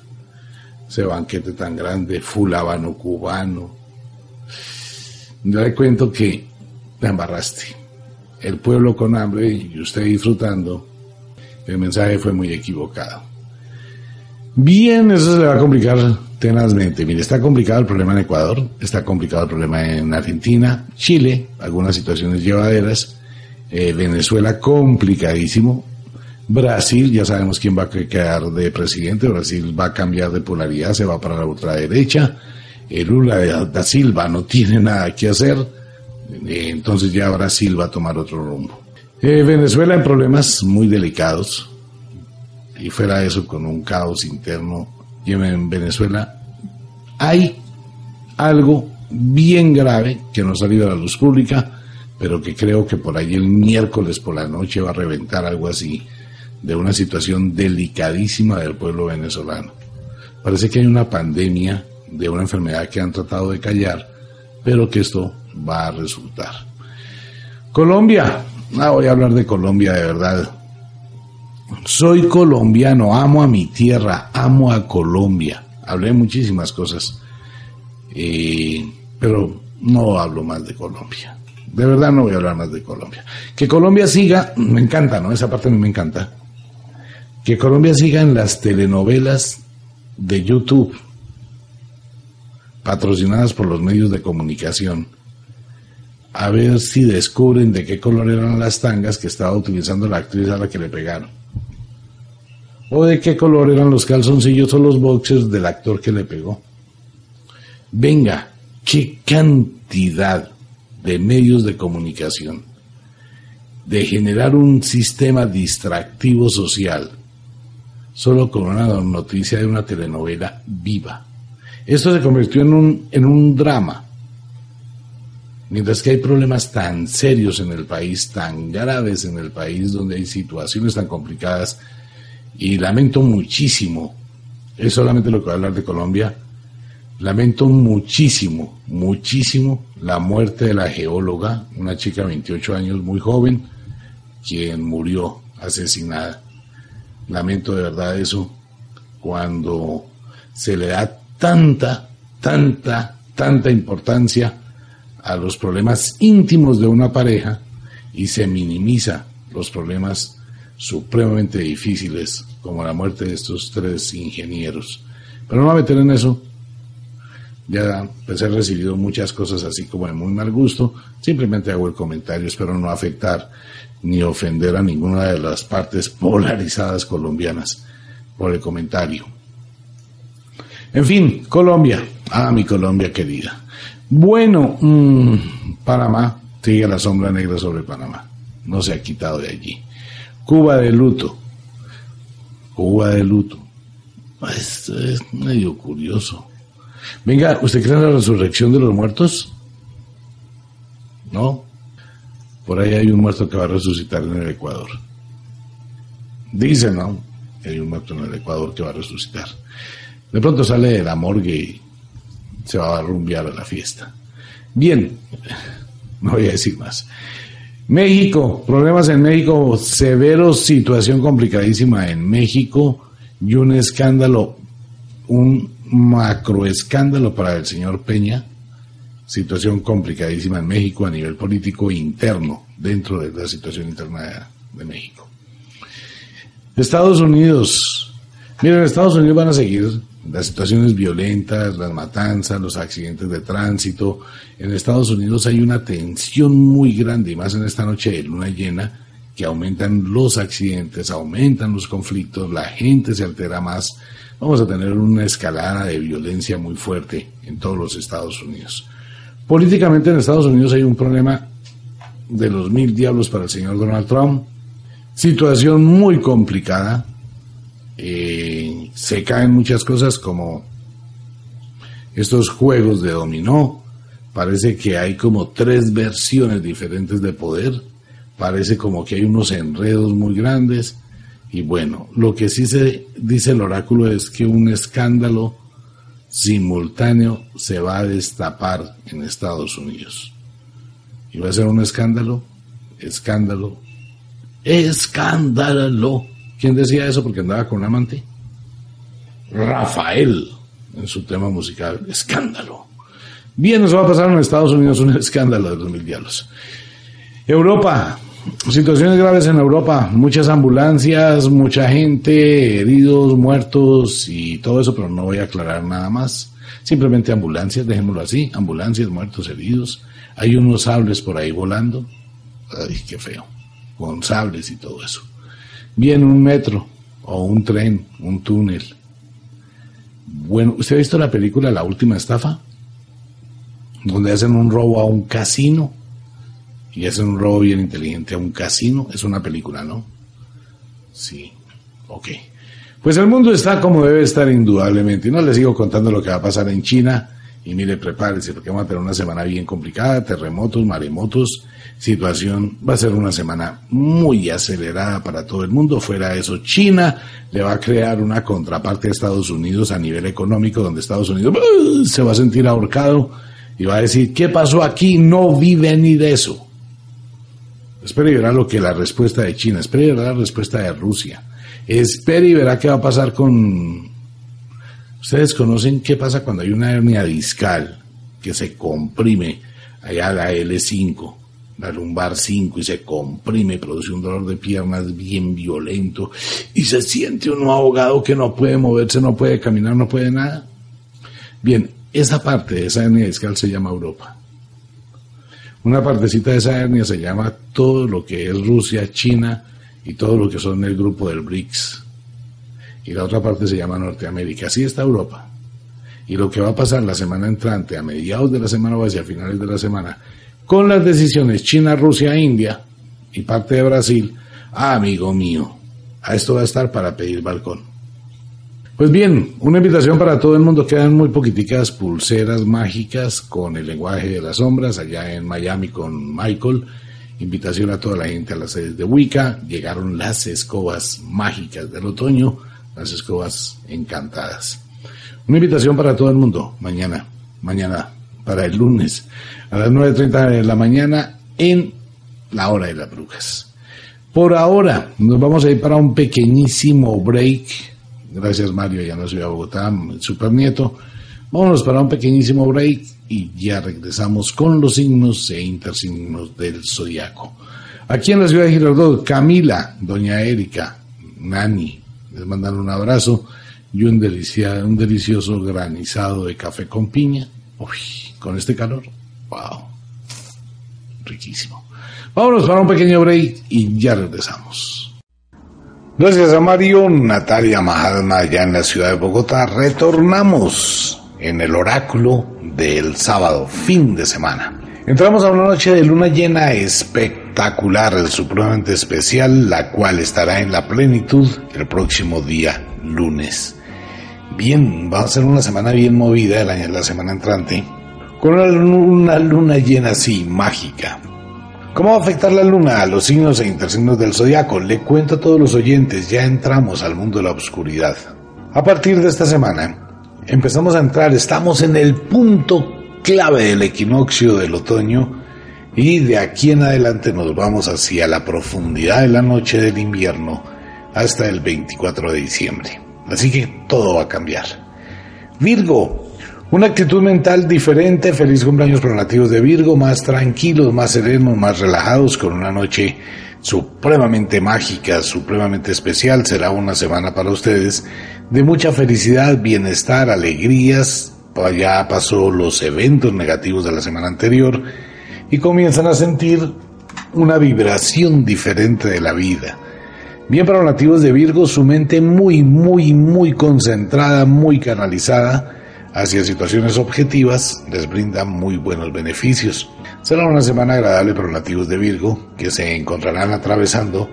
ese banquete tan grande, full habano cubano. Yo le cuento que te embarraste. El pueblo con hambre y usted disfrutando, el mensaje fue muy equivocado. Bien, eso se le va a complicar tenazmente. Mire, está complicado el problema en Ecuador, está complicado el problema en Argentina, Chile, algunas situaciones llevaderas, eh, Venezuela complicadísimo, Brasil, ya sabemos quién va a quedar de presidente, Brasil va a cambiar de polaridad, se va para la ultraderecha, el Lula da Silva no tiene nada que hacer, eh, entonces ya Brasil va a tomar otro rumbo. Eh, Venezuela en problemas muy delicados y fuera de eso con un caos interno en Venezuela hay algo bien grave que no ha salido a la luz pública, pero que creo que por ahí el miércoles por la noche va a reventar algo así de una situación delicadísima del pueblo venezolano. Parece que hay una pandemia de una enfermedad que han tratado de callar, pero que esto va a resultar. Colombia, ah, voy a hablar de Colombia de verdad. Soy colombiano, amo a mi tierra, amo a Colombia. Hablé muchísimas cosas, eh, pero no hablo más de Colombia. De verdad no voy a hablar más de Colombia. Que Colombia siga, me encanta, ¿no? Esa parte a mí me encanta. Que Colombia siga en las telenovelas de YouTube, patrocinadas por los medios de comunicación, a ver si descubren de qué color eran las tangas que estaba utilizando la actriz a la que le pegaron. O de qué color eran los calzoncillos o los boxers del actor que le pegó. Venga, qué cantidad de medios de comunicación, de generar un sistema distractivo social, solo con una noticia de una telenovela viva. Esto se convirtió en un, en un drama, mientras que hay problemas tan serios en el país, tan graves en el país, donde hay situaciones tan complicadas, y lamento muchísimo, es solamente lo que voy a hablar de Colombia, lamento muchísimo, muchísimo la muerte de la geóloga, una chica de 28 años muy joven, quien murió asesinada. Lamento de verdad eso, cuando se le da tanta, tanta, tanta importancia a los problemas íntimos de una pareja y se minimiza los problemas supremamente difíciles como la muerte de estos tres ingenieros. Pero no voy a meter en eso. Ya pues he recibido muchas cosas así como de muy mal gusto. Simplemente hago el comentario, espero no afectar ni ofender a ninguna de las partes [LAUGHS] polarizadas colombianas por el comentario. En fin, Colombia. Ah, mi Colombia querida. Bueno, mmm, Panamá, sigue la sombra negra sobre Panamá. No se ha quitado de allí. Cuba de luto. Cuba de luto. Esto es medio curioso. Venga, ¿usted cree en la resurrección de los muertos? ¿No? Por ahí hay un muerto que va a resucitar en el Ecuador. Dicen, ¿no? Hay un muerto en el Ecuador que va a resucitar. De pronto sale de la morgue y se va a rumbear a la fiesta. Bien, [LAUGHS] no voy a decir más. México, problemas en México, severo situación complicadísima en México y un escándalo, un macroescándalo para el señor Peña, situación complicadísima en México a nivel político interno, dentro de la situación interna de, México. Estados Unidos, miren, Estados Unidos van a seguir las situaciones violentas, las matanzas, los accidentes de tránsito. En Estados Unidos hay una tensión muy grande, y más en esta noche de luna llena, que aumentan los accidentes, aumentan los conflictos, la gente se altera más. Vamos a tener una escalada de violencia muy fuerte en todos los Estados Unidos. Políticamente en Estados Unidos hay un problema de los mil diablos para el señor Donald Trump. Situación muy complicada eh, se caen muchas cosas como estos juegos de dominó. Parece que hay como tres versiones diferentes de poder. Parece como que hay unos enredos muy grandes. Y bueno, lo que sí se dice el oráculo es que un escándalo simultáneo se va a destapar en Estados Unidos. Y va a ser un escándalo, escándalo, escándalo ¿Quién decía eso porque andaba con un amante? Rafael, en su tema musical, escándalo. Bien, nos va a pasar en Estados Unidos un escándalo de los mil diablos. Europa, situaciones graves en Europa, muchas ambulancias, mucha gente, heridos, muertos y todo eso, pero no voy a aclarar nada más. Simplemente ambulancias, dejémoslo así, ambulancias, muertos, heridos. Hay unos sables por ahí volando. Ay, qué feo. Con sables y todo eso bien un metro o un tren, un túnel. Bueno, ¿usted ha visto la película La Última Estafa? donde hacen un robo a un casino y hacen un robo bien inteligente a un casino. Es una película, ¿no? Sí, ok. Pues el mundo está como debe estar indudablemente. Y no les sigo contando lo que va a pasar en China. Y mire, prepárese, porque vamos a tener una semana bien complicada, terremotos, maremotos, situación, va a ser una semana muy acelerada para todo el mundo. Fuera de eso, China le va a crear una contraparte a Estados Unidos a nivel económico, donde Estados Unidos ¡uh! se va a sentir ahorcado y va a decir, ¿qué pasó aquí? No vive ni de eso. Espere y verá lo que la respuesta de China, espere y verá la respuesta de Rusia, espere y verá qué va a pasar con... Ustedes conocen qué pasa cuando hay una hernia discal que se comprime allá la L5, la lumbar 5 y se comprime, produce un dolor de piernas bien violento y se siente uno ahogado que no puede moverse, no puede caminar, no puede nada. Bien, esa parte de esa hernia discal se llama Europa. Una partecita de esa hernia se llama todo lo que es Rusia, China y todo lo que son el grupo del BRICS. Y la otra parte se llama Norteamérica. Así está Europa. Y lo que va a pasar la semana entrante, a mediados de la semana o hacia finales de la semana, con las decisiones China, Rusia, India y parte de Brasil, ah, amigo mío, a esto va a estar para pedir balcón. Pues bien, una invitación para todo el mundo. Quedan muy poquiticas pulseras mágicas con el lenguaje de las sombras allá en Miami con Michael. Invitación a toda la gente a las sedes de Wicca. Llegaron las escobas mágicas del otoño, las escobas encantadas. Una invitación para todo el mundo. Mañana, mañana, para el lunes, a las 9.30 de la mañana en la hora de las brujas. Por ahora, nos vamos a ir para un pequeñísimo break Gracias Mario, ya no soy a Bogotá, super nieto. Vámonos para un pequeñísimo break y ya regresamos con los signos e intersignos del zodiaco. Aquí en la ciudad de Girardot, Camila, Doña Erika, Nani, les mandan un abrazo y un, un delicioso granizado de café con piña. Uy, con este calor, wow, riquísimo. Vámonos para un pequeño break y ya regresamos. Gracias a Mario, Natalia Mahalma, allá en la ciudad de Bogotá. Retornamos en el oráculo del sábado, fin de semana. Entramos a una noche de luna llena espectacular, supremamente especial, la cual estará en la plenitud el próximo día lunes. Bien, va a ser una semana bien movida la semana entrante, con una luna llena así, mágica, ¿Cómo va a afectar la luna a los signos e intersignos del zodiaco? Le cuento a todos los oyentes, ya entramos al mundo de la oscuridad. A partir de esta semana, empezamos a entrar, estamos en el punto clave del equinoccio del otoño y de aquí en adelante nos vamos hacia la profundidad de la noche del invierno hasta el 24 de diciembre. Así que todo va a cambiar. Virgo, una actitud mental diferente, feliz cumpleaños para de Virgo, más tranquilos, más serenos, más relajados, con una noche supremamente mágica, supremamente especial. Será una semana para ustedes de mucha felicidad, bienestar, alegrías. Ya pasó los eventos negativos de la semana anterior y comienzan a sentir una vibración diferente de la vida. Bien para los nativos de Virgo, su mente muy, muy, muy concentrada, muy canalizada hacia situaciones objetivas les brinda muy buenos beneficios. Será una semana agradable para los nativos de Virgo que se encontrarán atravesando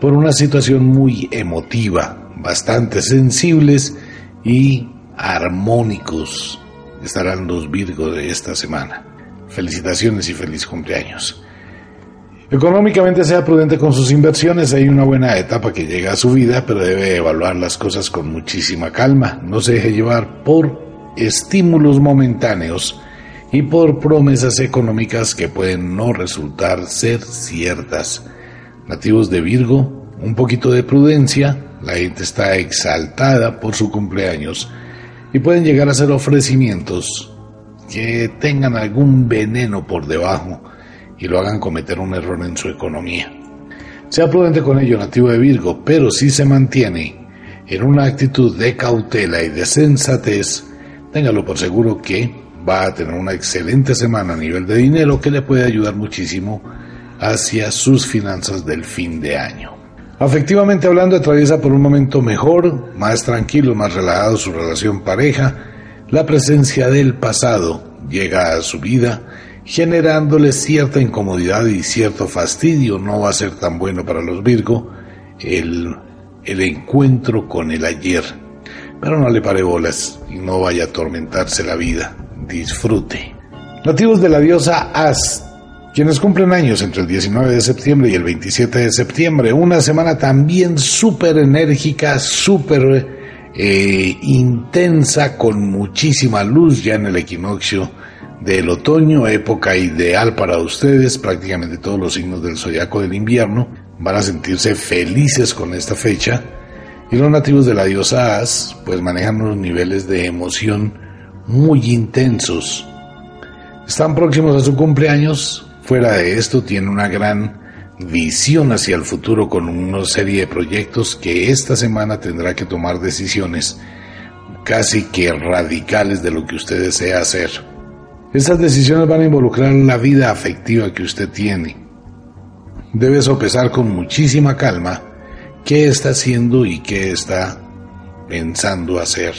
por una situación muy emotiva, bastante sensibles y armónicos. Estarán los Virgo de esta semana. Felicitaciones y feliz cumpleaños. Económicamente sea prudente con sus inversiones, hay una buena etapa que llega a su vida, pero debe evaluar las cosas con muchísima calma. No se deje llevar por estímulos momentáneos y por promesas económicas que pueden no resultar ser ciertas. Nativos de Virgo, un poquito de prudencia, la gente está exaltada por su cumpleaños y pueden llegar a hacer ofrecimientos que tengan algún veneno por debajo y lo hagan cometer un error en su economía. Sea prudente con ello, nativo de Virgo, pero si se mantiene en una actitud de cautela y de sensatez, téngalo por seguro que va a tener una excelente semana a nivel de dinero que le puede ayudar muchísimo hacia sus finanzas del fin de año. Afectivamente hablando, atraviesa por un momento mejor, más tranquilo, más relajado su relación pareja. La presencia del pasado llega a su vida generándole cierta incomodidad y cierto fastidio. No va a ser tan bueno para los Virgo el, encuentro con el ayer. Pero no le pare bolas y no vaya a atormentarse la vida. Disfrute. Nativos de la diosa As, quienes cumplen años entre el 19 de septiembre y el 27 de septiembre. Una semana también súper enérgica, súper eh, intensa, con muchísima luz ya en el equinoccio del otoño, época ideal para ustedes, prácticamente todos los signos del zodiaco del invierno van a sentirse felices con esta fecha. Y los nativos de la diosa As pues manejan unos niveles de emoción muy intensos. Están próximos a su cumpleaños, fuera de esto tiene una gran visión hacia el futuro con una serie de proyectos que esta semana tendrá que tomar decisiones casi que radicales de lo que usted desea hacer. Estas decisiones van a involucrar la vida afectiva que usted tiene. Debe sopesar con muchísima calma qué está haciendo y qué está pensando hacer.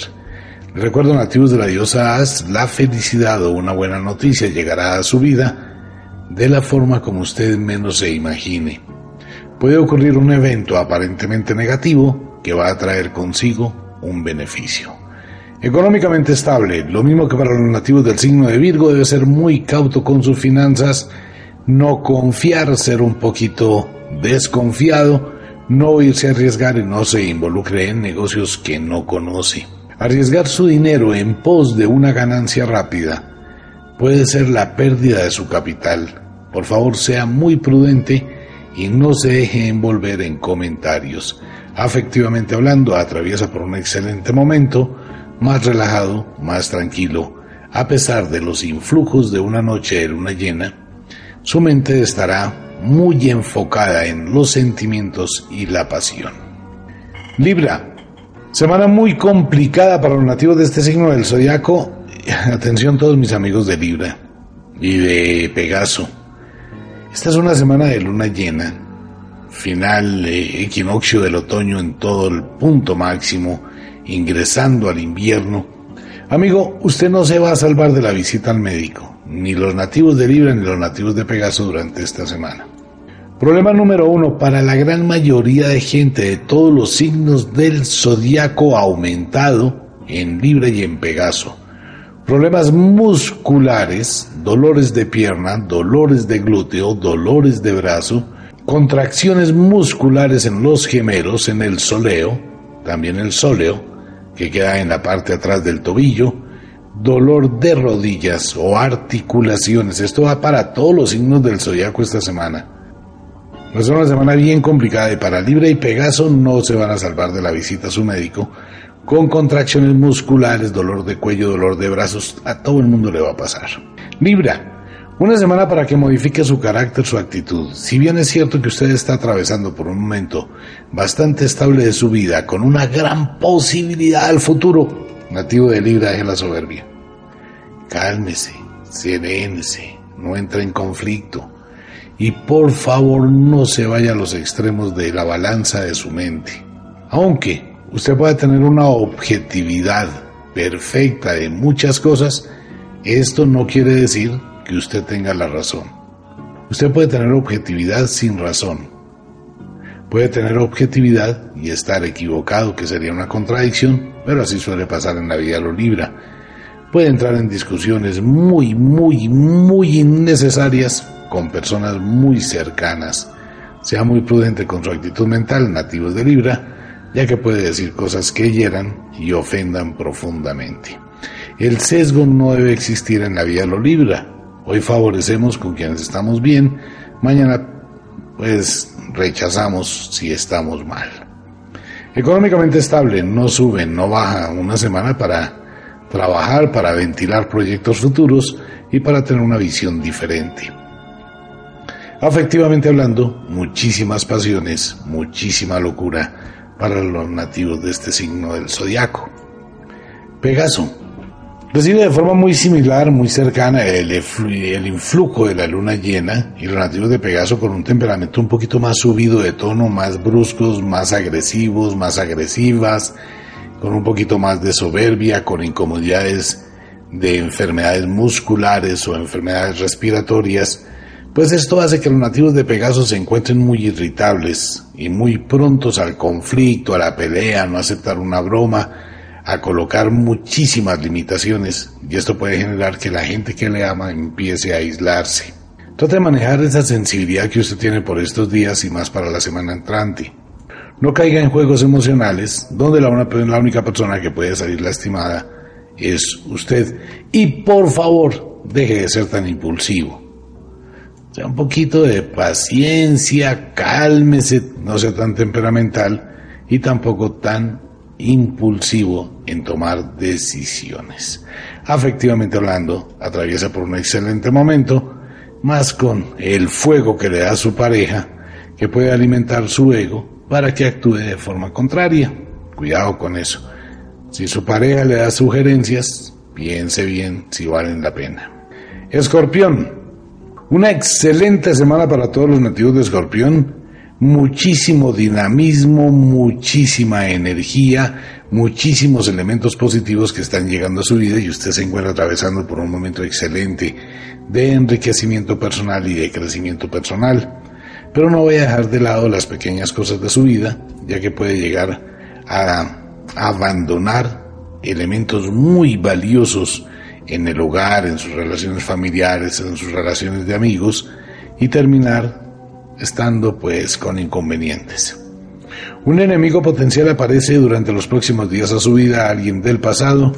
Recuerdo nativos de la diosa As, la felicidad o una buena noticia llegará a su vida de la forma como usted menos se imagine. Puede ocurrir un evento aparentemente negativo que va a traer consigo un beneficio. Económicamente estable, lo mismo que para los nativos del signo de Virgo, debe ser muy cauto con sus finanzas, no confiar, ser un poquito desconfiado, no irse a arriesgar y no se involucre en negocios que no conoce. Arriesgar su dinero en pos de una ganancia rápida puede ser la pérdida de su capital. Por favor, sea muy prudente y no se deje envolver en comentarios. Afectivamente hablando, atraviesa por un excelente momento, más relajado, más tranquilo, a pesar de los influjos de una noche de luna llena, su mente estará muy enfocada en los sentimientos y la pasión. Libra, semana muy complicada para los nativos de este signo del zodiaco. [LAUGHS] Atención todos mis amigos de Libra y de Pegaso. Esta es una semana de luna llena, final equinoccio del otoño en todo el punto máximo ingresando al invierno. Amigo, usted no se va a salvar de la visita al médico, ni los nativos de Libra ni los nativos de Pegaso durante esta semana. Problema número uno, para la gran mayoría de gente de todos los signos del zodiaco aumentado en Libra y en Pegaso. Problemas musculares, dolores de pierna, dolores de glúteo, dolores de brazo, contracciones musculares en los gemelos, en el soleo, también el soleo, que queda en la parte atrás del tobillo, dolor de rodillas o articulaciones. Esto va para todos los signos del zodiaco esta semana. Es una semana bien complicada y para Libra y Pegaso no se van a salvar de la visita a su médico. Con contracciones musculares, dolor de cuello, dolor de brazos, a todo el mundo le va a pasar. Libra, una semana para que modifique su carácter, su actitud. Si bien es cierto que usted está atravesando por un momento bastante estable de su vida, con una gran posibilidad al futuro, nativo de Libra es la soberbia. Cálmese, serénese, no entre en conflicto y por favor no se vaya a los extremos de la balanza de su mente. Aunque usted pueda tener una objetividad perfecta de muchas cosas, esto no quiere decir que usted tenga la razón. Usted puede tener objetividad sin razón. Puede tener objetividad y estar equivocado, que sería una contradicción, pero así suele pasar en la vida lo libra. Puede entrar en discusiones muy, muy, muy innecesarias con personas muy cercanas. Sea muy prudente con su actitud mental, nativos de Libra, ya que puede decir cosas que hieran y ofendan profundamente. El sesgo no debe existir en la vida lo Libra. Hoy favorecemos con quienes estamos bien, mañana pues rechazamos si estamos mal. Económicamente estable, no sube, no baja una semana para trabajar, para ventilar proyectos futuros y para tener una visión diferente. Afectivamente hablando, muchísimas pasiones, muchísima locura para los nativos de este signo del zodiaco. Pegaso, Recibe de forma muy similar, muy cercana, el, el, influjo de la luna llena y los nativos de Pegaso con un temperamento un poquito más subido de tono, más bruscos, más agresivos, más agresivas, con un poquito más de soberbia, con incomodidades de enfermedades musculares o enfermedades respiratorias, pues esto hace que los nativos de Pegaso se encuentren muy irritables y muy prontos al conflicto, a la pelea, a no aceptar una broma, a colocar muchísimas limitaciones y esto puede generar que la gente que le ama empiece a aislarse. Trate de manejar esa sensibilidad que usted tiene por estos días y más para la semana entrante. No caiga en juegos emocionales donde la, la única persona que puede salir lastimada es usted. Y por favor, deje de ser tan impulsivo. Sea un poquito de paciencia, cálmese, no sea tan temperamental y tampoco tan impulsivo en tomar decisiones. Afectivamente hablando, atraviesa por un excelente momento, más con el fuego que le da a su pareja, que puede alimentar su ego para que actúe de forma contraria. Cuidado con eso. Si su pareja le da sugerencias, piense bien si valen la pena. Escorpión. Una excelente semana para todos los nativos de Escorpión. Muchísimo dinamismo, muchísima energía, muchísimos elementos positivos que están llegando a su vida y usted se encuentra atravesando por un momento excelente de enriquecimiento personal y de crecimiento personal. Pero no voy a dejar de lado las pequeñas cosas de su vida, ya que puede llegar a abandonar elementos muy valiosos en el hogar, en sus relaciones familiares, en sus relaciones de amigos y terminar estando pues con inconvenientes. Un enemigo potencial aparece durante los próximos días a su vida, alguien del pasado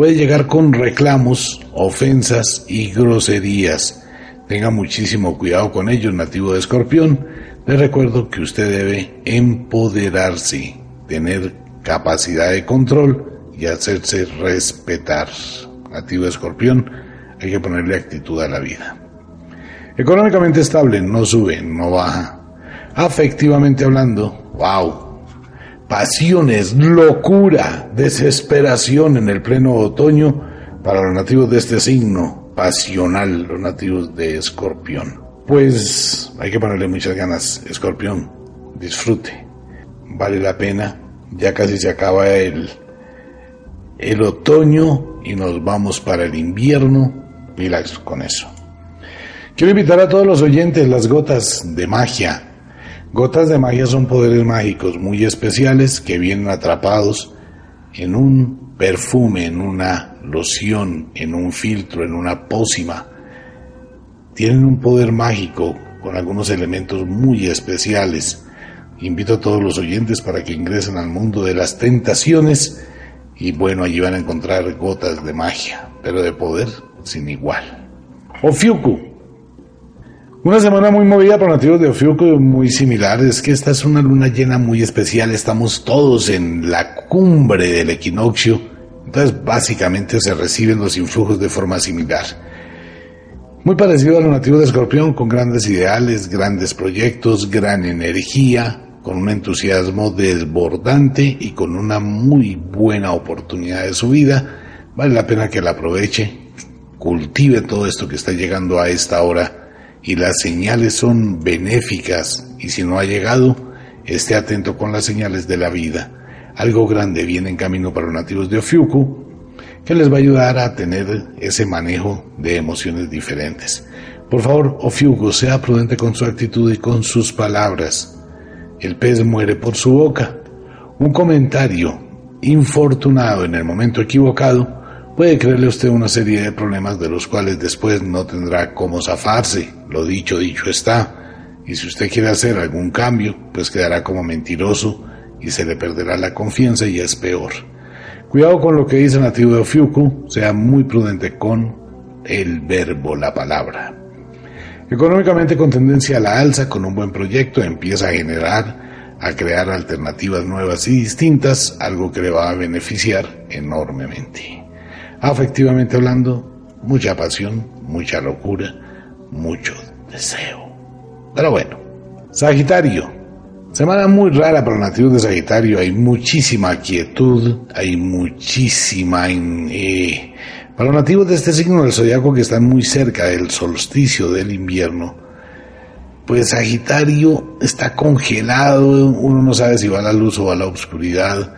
puede llegar con reclamos, ofensas y groserías. Tenga muchísimo cuidado con ellos, nativo de escorpión. Le recuerdo que usted debe empoderarse, tener capacidad de control y hacerse respetar. Nativo escorpión, hay que ponerle actitud a la vida. Económicamente estable, no sube, no baja. Afectivamente hablando, wow. Pasiones, locura, desesperación en el pleno otoño para los nativos de este signo, pasional, los nativos de escorpión. Pues hay que ponerle muchas ganas, escorpión, disfrute, vale la pena ya casi se acaba el, el otoño y nos vamos para el invierno. Pilas con eso. Quiero invitar a todos los oyentes las gotas de magia. Gotas de magia son poderes mágicos muy especiales que vienen atrapados en un perfume, en una loción, en un filtro, en una pócima. Tienen un poder mágico con algunos elementos muy especiales Invito a todos los oyentes para que ingresen al mundo de las tentaciones y bueno, allí van a encontrar gotas de magia, pero de poder sin igual. Ofiuku. Una semana muy movida por nativos de Ofiuku, muy similar. Es que esta es una luna llena muy especial. Estamos todos en la cumbre del equinoccio. Entonces, básicamente se reciben los influjos de forma similar. Muy parecido a los nativos de Escorpión, con grandes ideales, grandes proyectos, gran energía, con un entusiasmo desbordante y con una muy buena oportunidad de su vida. Vale la pena que la aproveche, cultive todo esto que está llegando a esta hora y las señales son benéficas y si no ha llegado, esté atento con las señales de la vida. Algo grande viene en camino para los nativos de Ofiuku que les va a ayudar a tener ese manejo de emociones diferentes. Por favor, Ofiuku, sea prudente con su actitud y con sus palabras el pez muere por su boca. Un comentario infortunado en el momento equivocado puede creerle usted una serie de problemas de los cuales después no tendrá cómo zafarse. Lo dicho, dicho está. Y si usted quiere hacer algún cambio, pues quedará como mentiroso y se le perderá la confianza y es peor. Cuidado con lo que dice el nativo de Ofiuku, sea muy prudente con el verbo, la palabra. Económicamente con tendencia a la alza, con un buen proyecto, empieza a generar, a crear alternativas nuevas y distintas, algo que le va a beneficiar enormemente. Afectivamente hablando, mucha pasión, mucha locura, mucho deseo. Pero bueno, Sagitario. Semana muy rara para nativos de Sagitario, hay muchísima quietud, hay muchísima... Eh, para los nativos de este signo del zodiaco que están muy cerca del solsticio del invierno, pues Sagitario está congelado, uno no sabe si va a la luz o a la oscuridad.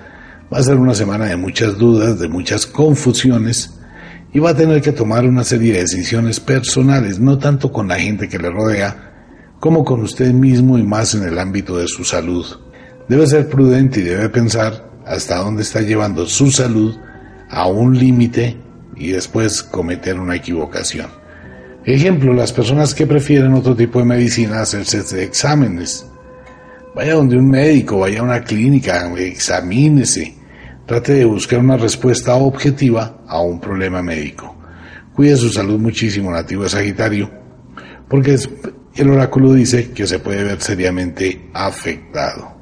Va a ser una semana de muchas dudas, de muchas confusiones y va a tener que tomar una serie de decisiones personales, no tanto con la gente que le rodea, como con usted mismo y más en el ámbito de su salud. Debe ser prudente y debe pensar hasta dónde está llevando su salud a un límite y después cometer una equivocación. Ejemplo, las personas que prefieren otro tipo de medicina hacerse exámenes. Vaya donde un médico, vaya a una clínica, examínese, trate de buscar una respuesta objetiva a un problema médico. Cuide su salud muchísimo, nativo de Sagitario, porque el oráculo dice que se puede ver seriamente afectado.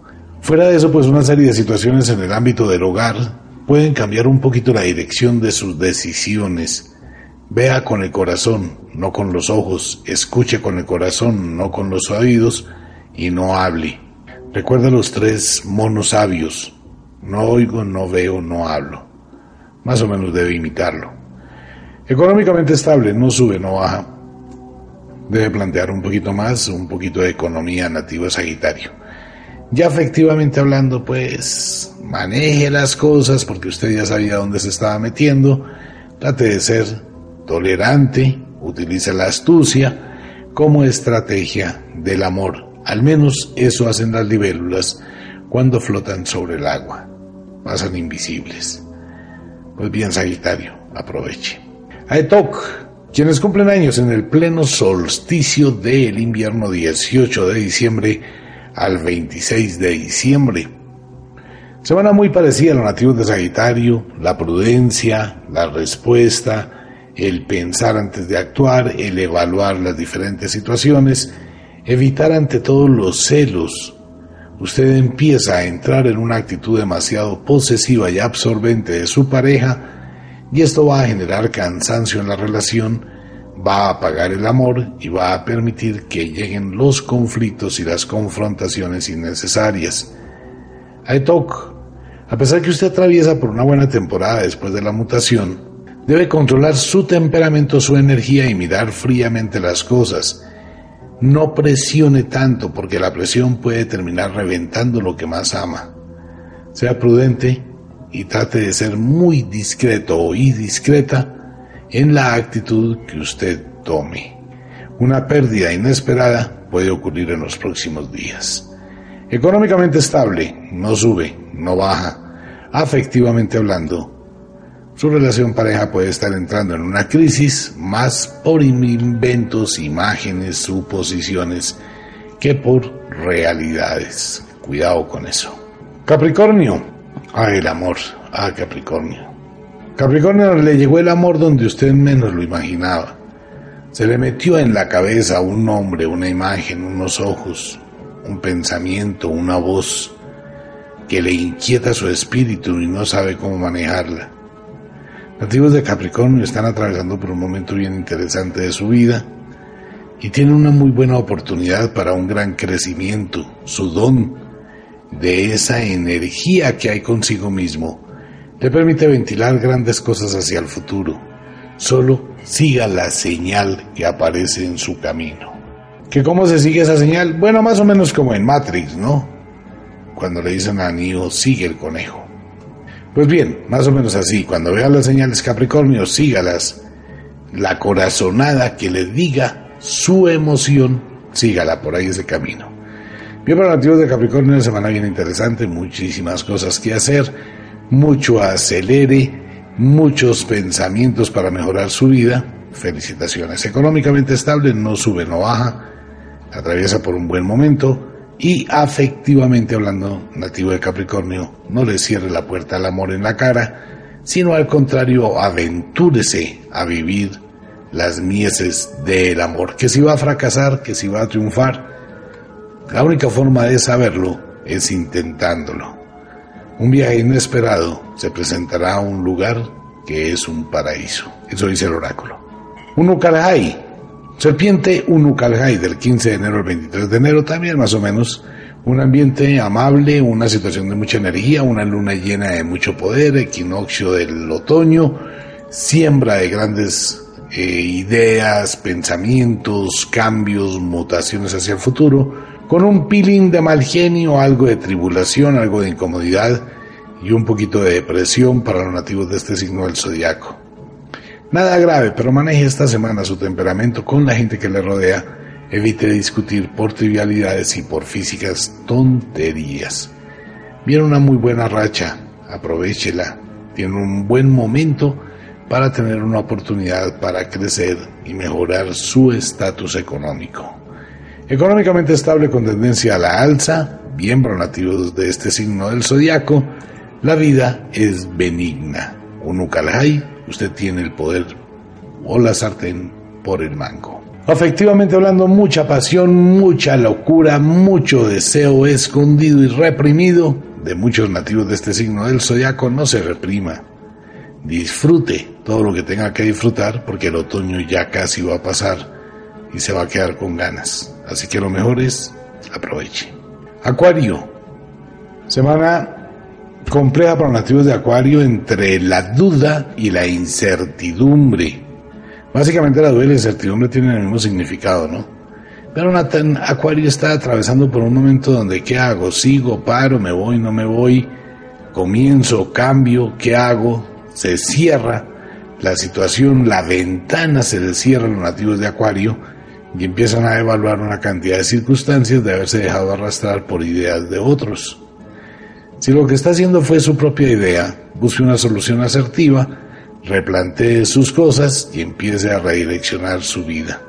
Fuera de eso, pues una serie de situaciones en el ámbito del hogar pueden cambiar un poquito la dirección de sus decisiones. Vea con el corazón, no con los ojos, escuche con el corazón, no con los oídos, y no hable. Recuerda los tres monos sabios, no oigo, no veo, no hablo. Más o menos debe imitarlo. Económicamente estable, no sube, no baja. Debe plantear un poquito más, un poquito de economía nativa Sagitario. Ya efectivamente hablando, pues maneje las cosas porque usted ya sabía dónde se estaba metiendo. Trate de ser tolerante, utilice la astucia como estrategia del amor. Al menos eso hacen las libélulas cuando flotan sobre el agua pasan invisibles. Pues bien, Sagitario, aproveche. Aetok, quienes cumplen años en el pleno solsticio del invierno 18 de diciembre al 26 de diciembre. Semana muy parecida a los nativos de Sagitario, la prudencia, la respuesta, el pensar antes de actuar, el evaluar las diferentes situaciones, evitar ante todo los celos, usted empieza a entrar en una actitud demasiado posesiva y absorbente de su pareja y esto va a generar cansancio en la relación, va a apagar el amor y va a permitir que lleguen los conflictos y las confrontaciones innecesarias. Aetok, a pesar que usted atraviesa por una buena temporada después de la mutación, debe controlar su temperamento, su energía y mirar fríamente las cosas no presione tanto porque la presión puede terminar reventando lo que más ama. Sea prudente y trate de ser muy discreto y discreta en la actitud que usted tome. Una pérdida inesperada puede ocurrir en los próximos días. Económicamente estable, no sube, no baja. Afectivamente hablando, su relación pareja puede estar entrando en una crisis más por inventos, imágenes, suposiciones que por realidades. Cuidado con eso. Capricornio. Ah, el amor. Ah, Capricornio. Capricornio le llegó el amor donde usted menos lo imaginaba. Se le metió en la cabeza un nombre, una imagen, unos ojos, un pensamiento, una voz que le inquieta su espíritu y no sabe cómo manejarla. Nativos de Capricornio están atravesando por un momento bien interesante de su vida y tienen una muy buena oportunidad para un gran crecimiento, su don de esa energía que hay consigo mismo le permite ventilar grandes cosas hacia el futuro. Solo siga la señal que aparece en su camino. ¿Que cómo se sigue esa señal? Bueno, más o menos como en Matrix, ¿no? Cuando le dicen a Neo, sigue el conejo. Pues bien, más o menos así, cuando vea las señales Capricornio, sígalas. La corazonada que le diga su emoción, sígala por ahí ese camino. Bien, para nativos de Capricornio, una semana bien interesante, muchísimas cosas que hacer, mucho acelere, muchos pensamientos para mejorar su vida. Felicitaciones. Económicamente estable, no sube, no baja, atraviesa por un buen momento y afectivamente hablando, nativo de Capricornio, no le cierre la puerta al amor en la cara, sino al contrario, aventúrese a vivir las mieses del amor. Que si va a fracasar, que si va a triunfar, la única forma de saberlo es intentándolo. Un viaje inesperado se presentará a un lugar que es un paraíso. Eso dice el oráculo. Un Ukalahai Serpiente Unucalhai del 15 de enero al 23 de enero, también más o menos un ambiente amable, una situación de mucha energía, una luna llena de mucho poder, equinoccio del otoño, siembra de grandes eh, ideas, pensamientos, cambios, mutaciones hacia el futuro, con un pilín de mal genio, algo de tribulación, algo de incomodidad y un poquito de depresión para los nativos de este signo del zodiaco. Nada grave, pero maneje esta semana su temperamento con la gente que le rodea. Evite discutir por trivialidades y por físicas tonterías. Viene una muy buena racha, aprovechela. Tiene un buen momento para tener una oportunidad para crecer y mejorar su estatus económico. Económicamente estable con tendencia a la alza, miembro nativos de este signo del zodiaco, la vida es benigna. Un Ucalhay, usted tiene el poder o la sartén por el mango. Afectivamente hablando, mucha pasión, mucha locura, mucho deseo escondido y reprimido de muchos nativos de este signo del zodiaco no se reprima. Disfrute todo lo que tenga que disfrutar porque el otoño ya casi va a pasar y se va a quedar con ganas. Así que lo mejor es aproveche. Acuario. Semana compleja para los nativos de Acuario entre la duda y la incertidumbre. Básicamente la duda y la incertidumbre tienen el mismo significado, ¿no? Pero Nathan Acuario está atravesando por un momento donde ¿qué hago? ¿Sigo? ¿Paro? ¿Me voy? ¿No me voy? ¿Comienzo? ¿Cambio? ¿Qué hago? Se cierra la situación, la ventana se le cierra a los nativos de Acuario y empiezan a evaluar una cantidad de circunstancias de haberse dejado arrastrar por ideas de otros. Si lo que está haciendo fue su propia idea, busque una solución asertiva, replantee sus cosas y empiece a redireccionar su vida.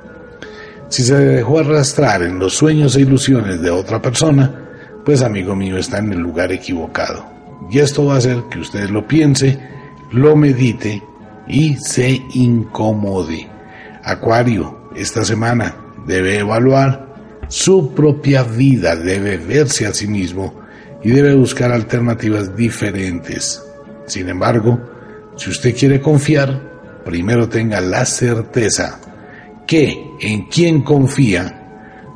Si se dejó arrastrar en los sueños e ilusiones de otra persona, pues amigo mío está en el lugar equivocado. Y esto va a hacer que usted lo piense, lo medite y se incomode. Acuario, esta semana debe evaluar su propia vida, debe verse a sí mismo y debe buscar alternativas diferentes. Sin embargo, si usted quiere confiar, primero tenga la certeza que en quien confía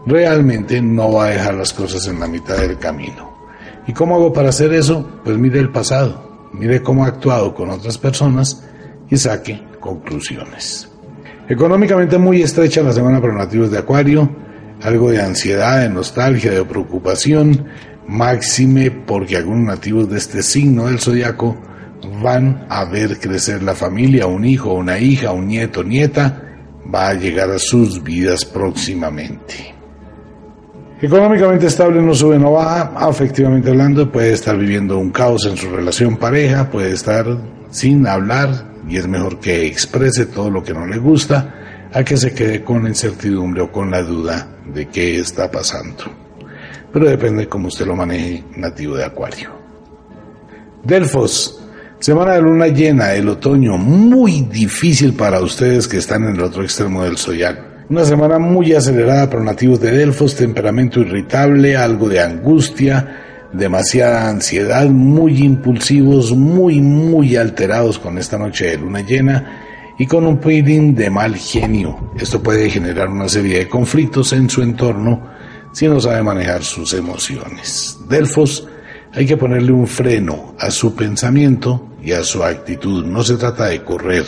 realmente no va a dejar las cosas en la mitad del camino. ¿Y cómo hago para hacer eso? Pues mire el pasado, mire cómo ha actuado con otras personas y saque conclusiones. Económicamente muy estrecha la semana para nativos de Acuario, algo de ansiedad, de nostalgia, de preocupación, máxime porque algunos nativos de este signo del zodiaco van a ver crecer la familia, un hijo, una hija, un nieto, nieta, va a llegar a sus vidas próximamente. Económicamente estable no sube, no baja, afectivamente hablando puede estar viviendo un caos en su relación pareja, puede estar sin hablar y es mejor que exprese todo lo que no le gusta a que se quede con la incertidumbre o con la duda de qué está pasando. Pero depende de cómo usted lo maneje nativo de Acuario. Delfos, semana de luna llena, el otoño, muy difícil para ustedes que están en el otro extremo del zodiaco. Una semana muy acelerada para nativos de Delfos, temperamento irritable, algo de angustia, demasiada ansiedad, muy impulsivos, muy, muy alterados con esta noche de luna llena y con un feeling de mal genio. Esto puede generar una serie de conflictos en su entorno si no sabe manejar sus emociones. Delfos, hay que ponerle un freno a su pensamiento y a su actitud. No se trata de correr,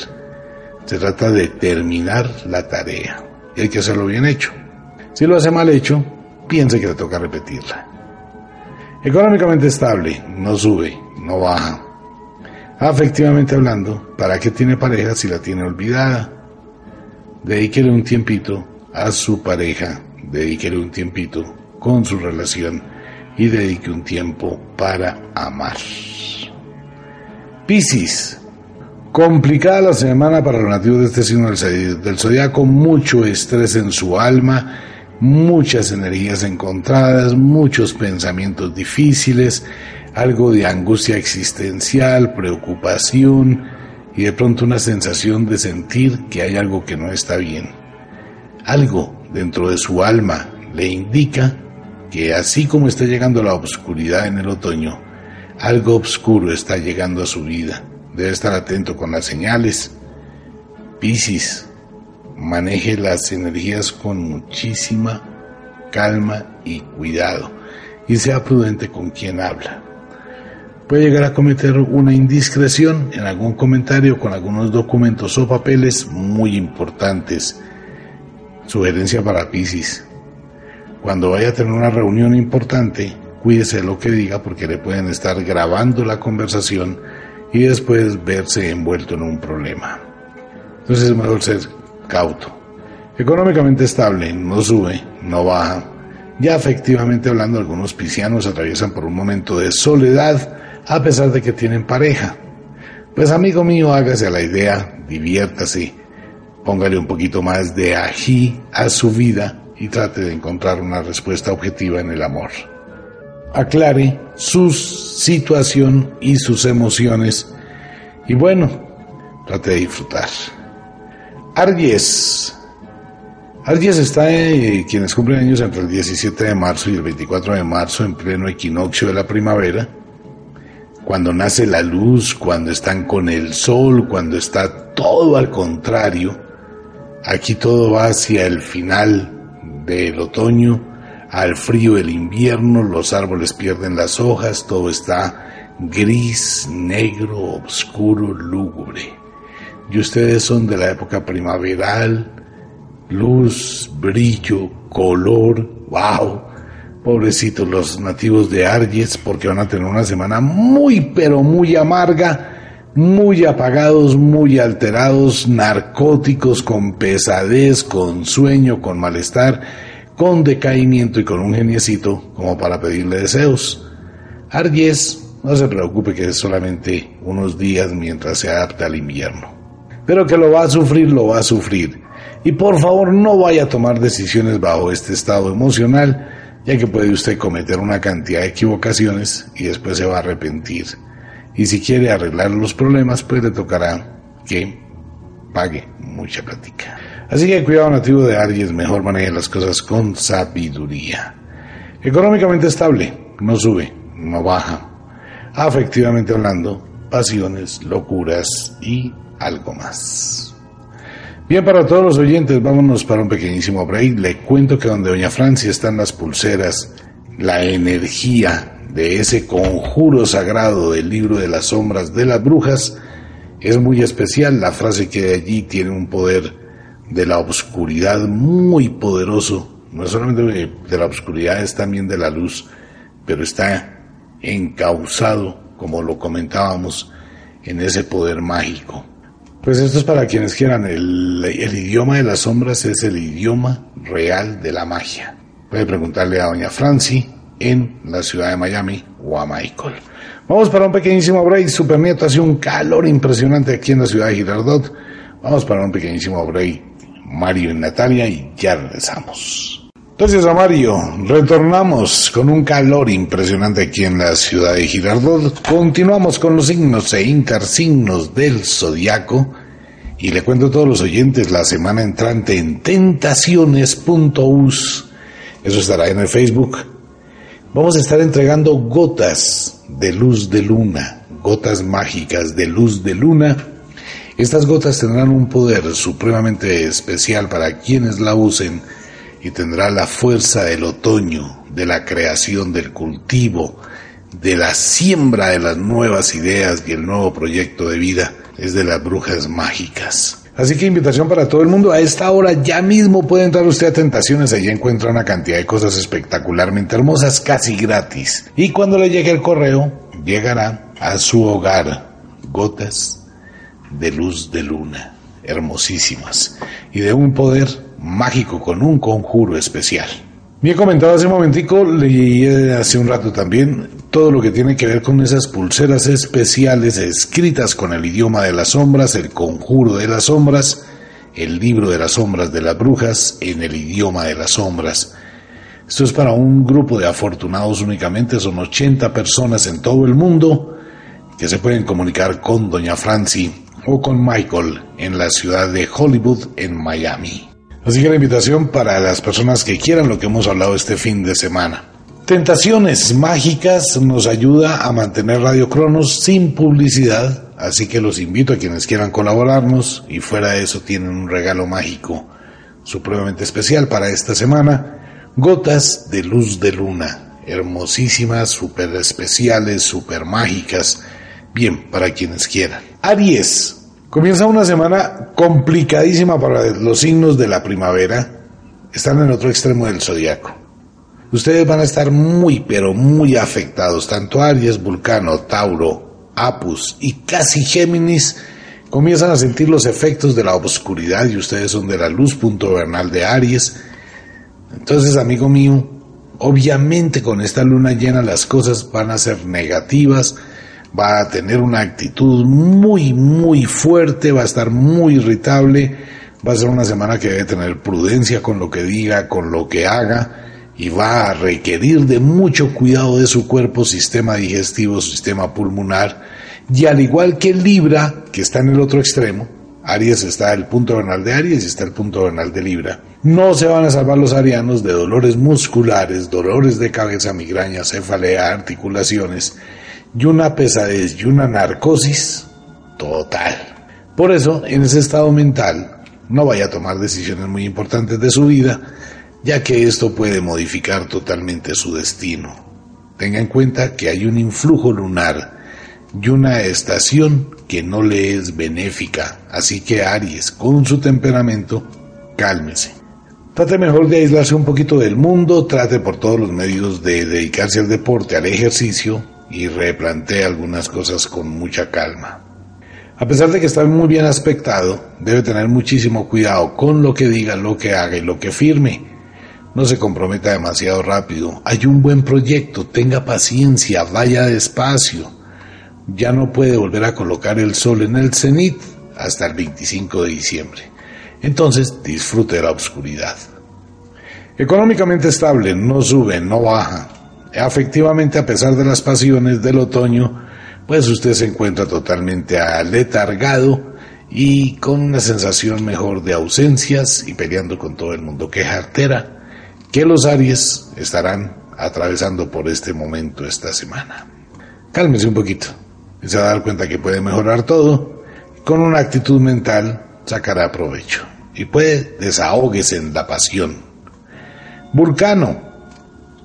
se trata de terminar la tarea. Y hay que hacerlo bien hecho. Si lo hace mal hecho, piense que le toca repetirla. Económicamente estable, no sube, no baja. Afectivamente hablando, ¿para qué tiene pareja si la tiene olvidada? Dedíquele un tiempito a su pareja, dedíquele un tiempito con su relación y dedique un tiempo para amar. Piscis, complicada la semana para los nativos de este signo del zodiaco, mucho estrés en su alma, muchas energías encontradas, muchos pensamientos difíciles, algo de angustia existencial, preocupación y de pronto una sensación de sentir que hay algo que no está bien. Algo dentro de su alma le indica que así como está llegando la oscuridad en el otoño, algo oscuro está llegando a su vida. Debe estar atento con las señales. Piscis, maneje las energías con muchísima calma y cuidado y sea prudente con quien habla. Puede llegar a cometer una indiscreción en algún comentario con algunos documentos o papeles muy importantes. Sugerencia para Pisces. Cuando vaya a tener una reunión importante, cuídese de lo que diga porque le pueden estar grabando la conversación y después verse envuelto en un problema. Entonces es mejor ser cauto. Económicamente estable, no sube, no baja. Ya efectivamente hablando, algunos piscianos atraviesan por un momento de soledad a pesar de que tienen pareja. Pues amigo mío, hágase a la idea, diviértase, póngale un poquito más de ají a su vida y trate de encontrar una respuesta objetiva en el amor. Aclare su situación y sus emociones y bueno, trate de disfrutar. Argies. Argies está, eh, quienes cumplen años entre el 17 de marzo y el 24 de marzo, en pleno equinoccio de la primavera, cuando nace la luz, cuando están con el sol, cuando está todo al contrario, aquí todo va hacia el final del otoño, al frío del invierno, los árboles pierden las hojas, todo está gris, negro, oscuro, lúgubre. Y ustedes son de la época primaveral, luz, brillo, color, wow Pobrecitos los nativos de Arges porque van a tener una semana muy pero muy amarga, muy apagados, muy alterados, narcóticos, con pesadez, con sueño, con malestar, con decaimiento y con un geniecito como para pedirle deseos. Arges, no se preocupe que es solamente unos días mientras se adapta al invierno. Pero que lo va a sufrir, lo va a sufrir. Y por favor no vaya a tomar decisiones bajo este estado emocional ya que puede usted cometer una cantidad de equivocaciones y después se va a arrepentir. Y si quiere arreglar los problemas, pues le tocará que pague mucha plática. Así que cuidado nativo de Aries, mejor maneje las cosas con sabiduría. Económicamente estable, no sube, no baja. Afectivamente hablando, pasiones, locuras y algo más. Bien, para todos los oyentes, vámonos para un pequeñísimo break. Le cuento que donde Doña Francia están las pulseras, la energía de ese conjuro sagrado del libro de las sombras de las brujas es muy especial. La frase que de allí tiene un poder de la oscuridad muy poderoso. No solamente de la oscuridad, es también de la luz, pero está encauzado, como lo comentábamos, en ese poder mágico. Pues esto es para quienes quieran. El, idioma de las sombras es el idioma real de la magia. Puede preguntarle a doña Franci en la ciudad de Miami o a Michael. Vamos para un pequeñísimo break. Super Nieto hace un calor impresionante aquí en la ciudad de Girardot. Vamos para un pequeñísimo break. Mario y Natalia y ya regresamos. Entonces, a Mario, retornamos con un calor impresionante aquí en la ciudad de Girardot. Continuamos con los signos e intersignos del zodiaco. Y le cuento a todos los oyentes la semana entrante en tentaciones.us. Eso estará en el Facebook. Vamos a estar entregando gotas de luz de luna, gotas mágicas de luz de luna. Estas gotas tendrán un poder supremamente especial para quienes la usen y tendrá la fuerza del otoño, de la creación del cultivo, de la siembra de las nuevas ideas y el nuevo proyecto de vida, es de las brujas mágicas. Así que invitación para todo el mundo. A esta hora ya mismo puede entrar usted a Tentaciones. Allí encuentra una cantidad de cosas espectacularmente hermosas, casi gratis. Y cuando le llegue el correo, llegará a su hogar gotas de luz de luna, hermosísimas, y de un poder mágico con un conjuro especial. Bien comentado hace un momentico, leí hace un rato también todo lo que tiene que ver con esas pulseras especiales escritas con el idioma de las sombras, el conjuro de las sombras, el libro de las sombras de las brujas en el idioma de las sombras. Esto es para un grupo de afortunados únicamente, son 80 personas en todo el mundo que se pueden comunicar con Doña Franci o con Michael en la ciudad de Hollywood, en Miami. Así que la invitación para las personas que quieran lo que hemos hablado este fin de semana. Tentaciones Mágicas nos ayuda a mantener Radio Cronos sin publicidad, así que los invito a quienes quieran colaborarnos y fuera de eso tienen un regalo mágico supremamente especial para esta semana, gotas de luz de luna, hermosísimas, súper especiales, súper mágicas, bien, para quienes quieran. Aries, Comienza una semana complicadísima para los signos de la primavera. Están en otro extremo del zodiaco. Ustedes van a estar muy, pero muy afectados, tanto Aries, Vulcano, Tauro, Apus y casi Géminis, comienzan a sentir los efectos de la oscuridad y ustedes son de la luz punto vernal de Aries. Entonces, amigo mío, obviamente con esta luna llena las cosas van a ser negativas, va a tener una actitud muy, muy fuerte, va a estar muy irritable, va a ser una semana que debe tener prudencia con lo que diga, con lo que haga y va a requerir de mucho cuidado de su cuerpo, sistema digestivo, sistema pulmonar, y al igual que Libra, que está en el otro extremo, Aries está el punto vernal de Aries y está el punto vernal de Libra. No se van a salvar los arianos de dolores musculares, dolores de cabeza, migraña, cefalea, articulaciones y una pesadez y una narcosis total. Por eso, en ese estado mental, no vaya a tomar decisiones muy importantes de su vida, ya que esto puede modificar totalmente su destino. Tenga en cuenta que hay un influjo lunar y una estación que no le es benéfica, así que Aries, con su temperamento, cálmese. Trate mejor de aislarse un poquito del mundo, trate por todos los medios de dedicarse al deporte, al ejercicio y replantee algunas cosas con mucha calma. A pesar de que está muy bien aspectado, debe tener muchísimo cuidado con lo que diga, lo que haga y lo que firme no se comprometa demasiado rápido. Hay un buen proyecto, tenga paciencia, vaya despacio. Ya no puede volver a colocar el sol en el cenit hasta el 25 de diciembre. Entonces disfrute de la oscuridad. Económicamente estable, no sube, no baja. Afectivamente, a pesar de las pasiones del otoño, pues usted se encuentra totalmente aletargado y con una sensación mejor de ausencias y peleando con todo el mundo. que artera que los Aries estarán atravesando por este momento esta semana. Cálmese un poquito y se va a dar cuenta que puede mejorar todo. Con una actitud mental sacará provecho y puede desahoguese en la pasión. Vulcano.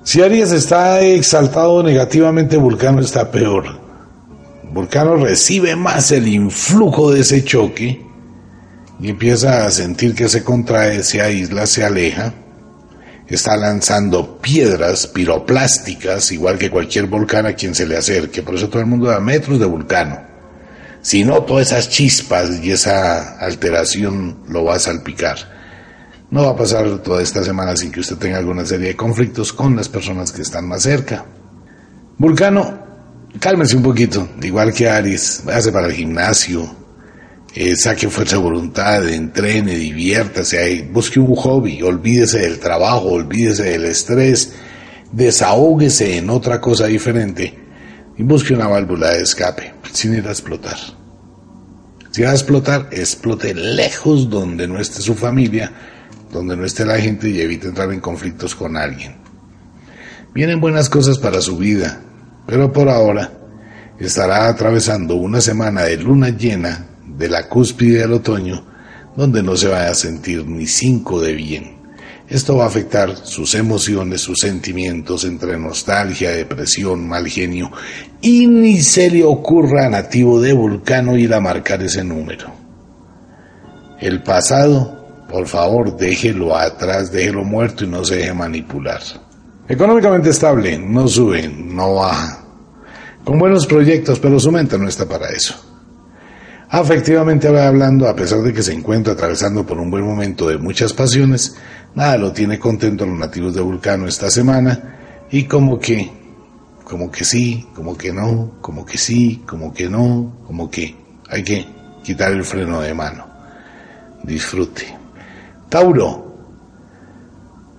Si Aries está exaltado negativamente, Vulcano está peor. Vulcano recibe más el influjo de ese choque y empieza a sentir que se contrae, se aísla, se aleja está lanzando piedras piroplásticas, igual que cualquier volcán a quien se le acerque. Por eso todo el mundo da metros de vulcano. Si no, todas esas chispas y esa alteración lo va a salpicar. No va a pasar toda esta semana sin que usted tenga alguna serie de conflictos con las personas que están más cerca. Vulcano, cálmese un poquito, igual que Aries, váyase para el gimnasio, eh, saque fuerza de voluntad, entrene, diviértase, busque un hobby, olvídese del trabajo, olvídese del estrés, desahóguese en otra cosa diferente y busque una válvula de escape sin ir a explotar. Si va a explotar, explote lejos donde no esté su familia, donde no esté la gente y evite entrar en conflictos con alguien. Vienen buenas cosas para su vida, pero por ahora estará atravesando una semana de luna llena de la cúspide del otoño, donde no se vaya a sentir ni cinco de bien. Esto va a afectar sus emociones, sus sentimientos entre nostalgia, depresión, mal genio, y ni se le ocurra a nativo de Vulcano ir a marcar ese número. El pasado, por favor, déjelo atrás, déjelo muerto y no se deje manipular. Económicamente estable, no sube, no baja. Con buenos proyectos, pero su mente no está para eso. Afectivamente hablando, a pesar de que se encuentra atravesando por un buen momento de muchas pasiones, nada lo tiene contento a los nativos de Vulcano esta semana y como que, como que sí, como que no, como que sí, como que no, como que hay que quitar el freno de mano. Disfrute. Tauro.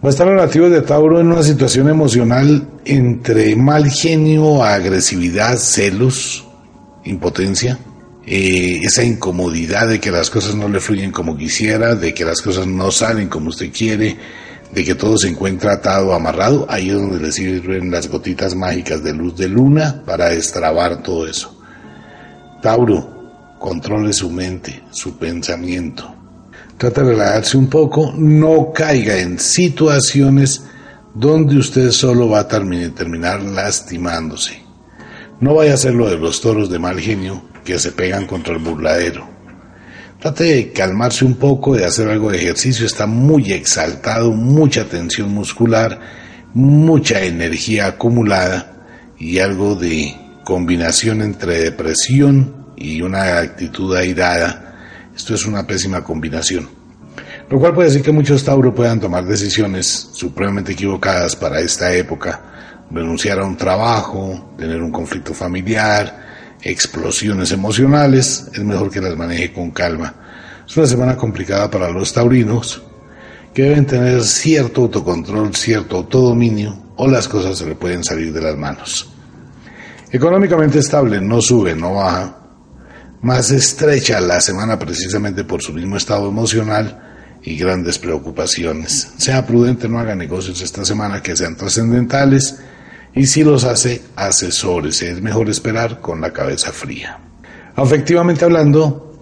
Va a estar los nativos de Tauro en una situación emocional entre mal genio, agresividad, celos, impotencia eh, esa incomodidad de que las cosas no le fluyen como quisiera, de que las cosas no salen como usted quiere, de que todo se encuentra atado, amarrado, ahí es donde le sirven las gotitas mágicas de luz de luna para destrabar todo eso. Tauro, controle su mente, su pensamiento. Trata de relajarse un poco, no caiga en situaciones donde usted solo va a terminar lastimándose. No vaya a ser lo de los toros de mal genio que se pegan contra el burladero. Trate de calmarse un poco, de hacer algo de ejercicio, está muy exaltado, mucha tensión muscular, mucha energía acumulada y algo de combinación entre depresión y una actitud airada, esto es una pésima combinación. Lo cual puede decir que muchos Tauro puedan tomar decisiones supremamente equivocadas para esta época, renunciar a un trabajo, tener un conflicto familiar, explosiones emocionales, es mejor que las maneje con calma. Es una semana complicada para los taurinos, que deben tener cierto autocontrol, cierto autodominio, o las cosas se le pueden salir de las manos. Económicamente estable, no sube, no baja, más estrecha la semana precisamente por su mismo estado emocional y grandes preocupaciones. Sea prudente, no haga negocios esta semana que sean trascendentales y si los hace, asesores. Es mejor esperar con la cabeza fría. Afectivamente hablando,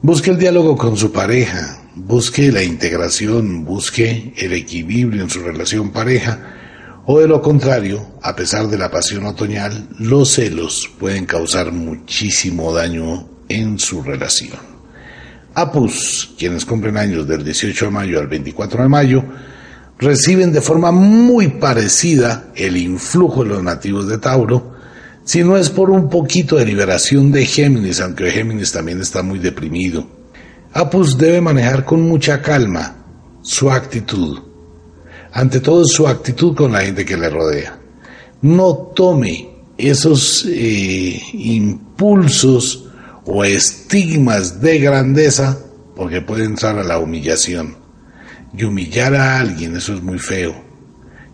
busque el diálogo con su pareja, busque la integración, busque el equilibrio en su relación pareja, o de lo contrario, a pesar de la pasión otoñal, los celos pueden causar muchísimo daño en su relación. Apus, quienes cumplen años del 18 de mayo al 24 de mayo, reciben de forma muy parecida el influjo de los nativos de Tauro, si no es por un poquito de liberación de Géminis, aunque Géminis también está muy deprimido Apus debe manejar con mucha calma su actitud, ante todo su actitud con la gente que le rodea. No tome esos eh, impulsos o estigmas de grandeza porque puede entrar a la humillación. Y humillar a alguien, eso es muy feo.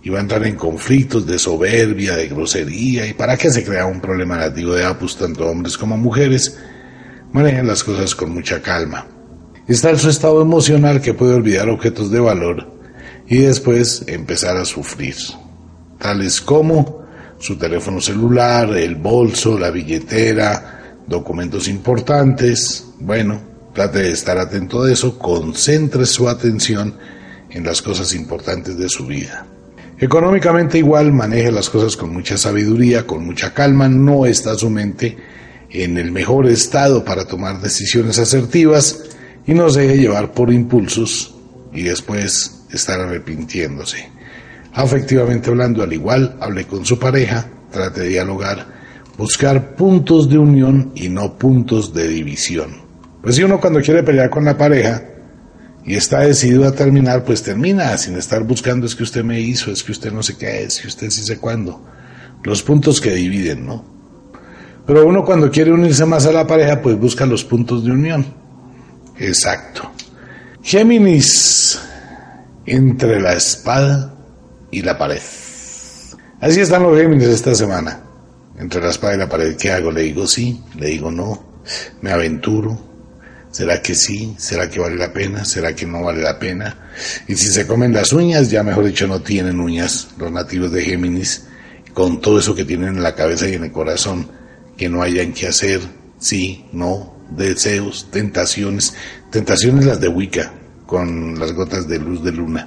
Y va a entrar en conflictos de soberbia, de grosería. ¿Y para qué se crea un problema nativo de Apus, tanto hombres como mujeres? Manejen las cosas con mucha calma está en su estado emocional que puede olvidar objetos de valor y después empezar a sufrir, tales como su teléfono celular, el bolso, la billetera, documentos importantes. Bueno, trate de estar atento a eso, concentre su atención en las cosas importantes de su vida. Económicamente igual, maneje las cosas con mucha sabiduría, con mucha calma, no está su mente en el mejor estado para tomar decisiones asertivas y no se deje llevar por impulsos y después estar arrepintiéndose. Afectivamente hablando, al igual, hable con su pareja, trate de dialogar, buscar puntos de unión y no puntos de división. Pues si uno cuando quiere pelear con la pareja y está decidido a terminar, pues termina sin estar buscando es que usted me hizo, es que usted no sé qué es, que usted sí sé cuándo. Los puntos que dividen, ¿no? Pero uno cuando quiere unirse más a la pareja, pues busca los puntos de unión. Exacto. Géminis entre la espada y la pared. Así están los Géminis esta semana. Entre la espada y la pared, ¿qué hago? ¿Le digo sí? ¿Le digo no? ¿Me aventuro? ¿Será que sí? ¿Será que vale la pena? ¿Será que no vale la pena? Y si se comen las uñas, ya mejor dicho, no tienen uñas los nativos de Géminis, con todo eso que tienen en la cabeza y en el corazón, que no hayan que hacer, sí, no, deseos, tentaciones, tentaciones las de Wicca, con las gotas de luz de luna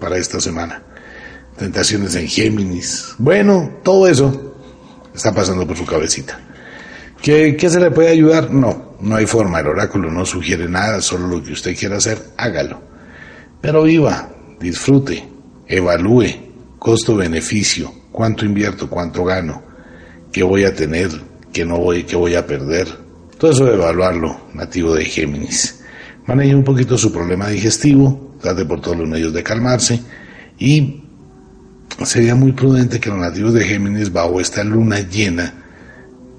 para esta semana, tentaciones en Géminis, bueno, todo eso está pasando por su cabecita. ¿Qué, ¿Qué se le puede ayudar? No, no hay forma, el oráculo no sugiere nada, solo lo que usted quiera hacer, hágalo. Pero viva, disfrute, evalúe, costo-beneficio, cuánto invierto, cuánto gano, qué voy a tener, qué no voy, qué voy a perder, todo eso de evaluarlo, nativo de Géminis. Maneje un poquito su problema digestivo, trate por todos los medios de calmarse y sería muy prudente que los nativos de Géminis bajo esta luna llena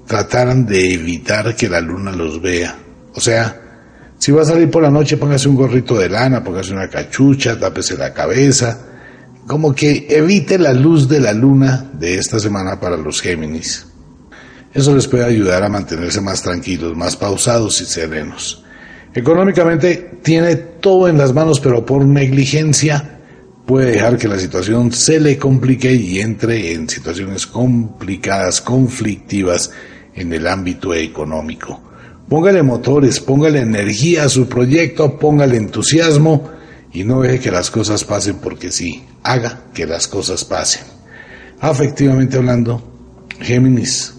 trataran de evitar que la luna los vea. O sea, si va a salir por la noche, póngase un gorrito de lana, póngase una cachucha, tápese la cabeza, como que evite la luz de la luna de esta semana para los Géminis. Eso les puede ayudar a mantenerse más tranquilos, más pausados y serenos. Económicamente tiene todo en las manos, pero por negligencia puede dejar que la situación se le complique y entre en situaciones complicadas, conflictivas en el ámbito económico. Póngale motores, póngale energía a su proyecto, póngale entusiasmo y no deje que las cosas pasen porque sí, haga que las cosas pasen. Afectivamente hablando, Géminis,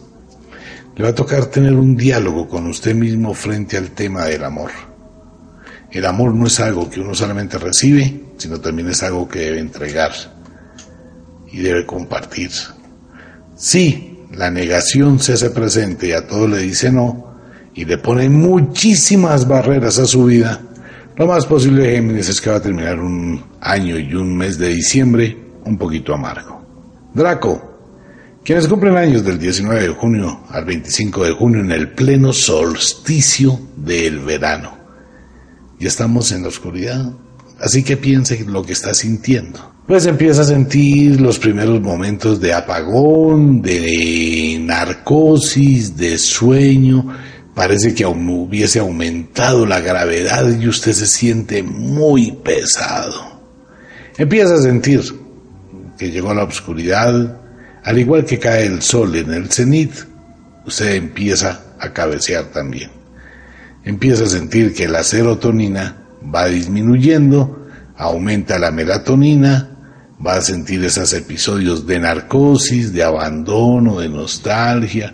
le va a tocar tener un diálogo con usted mismo frente al tema del amor. El amor no es algo que uno solamente recibe, sino también es algo que debe entregar y debe compartir. Si la negación se hace presente y a todo le dice no, y le pone muchísimas barreras a su vida, lo más posible Géminis es que va a terminar un año y un mes de diciembre un poquito amargo. Draco, quienes cumplen años del 19 de junio al 25 de junio en el pleno solsticio del verano. Y estamos en la oscuridad, así que piense lo que está sintiendo. Pues empieza a sentir los primeros momentos de apagón, de narcosis, de sueño, parece que hubiese aumentado la gravedad y usted se siente muy pesado. Empieza a sentir que llegó la oscuridad, al igual que cae el sol en el cenit, usted empieza a cabecear también. Empieza a sentir que la serotonina va disminuyendo, aumenta la melatonina, va a sentir esos episodios de narcosis, de abandono, de nostalgia,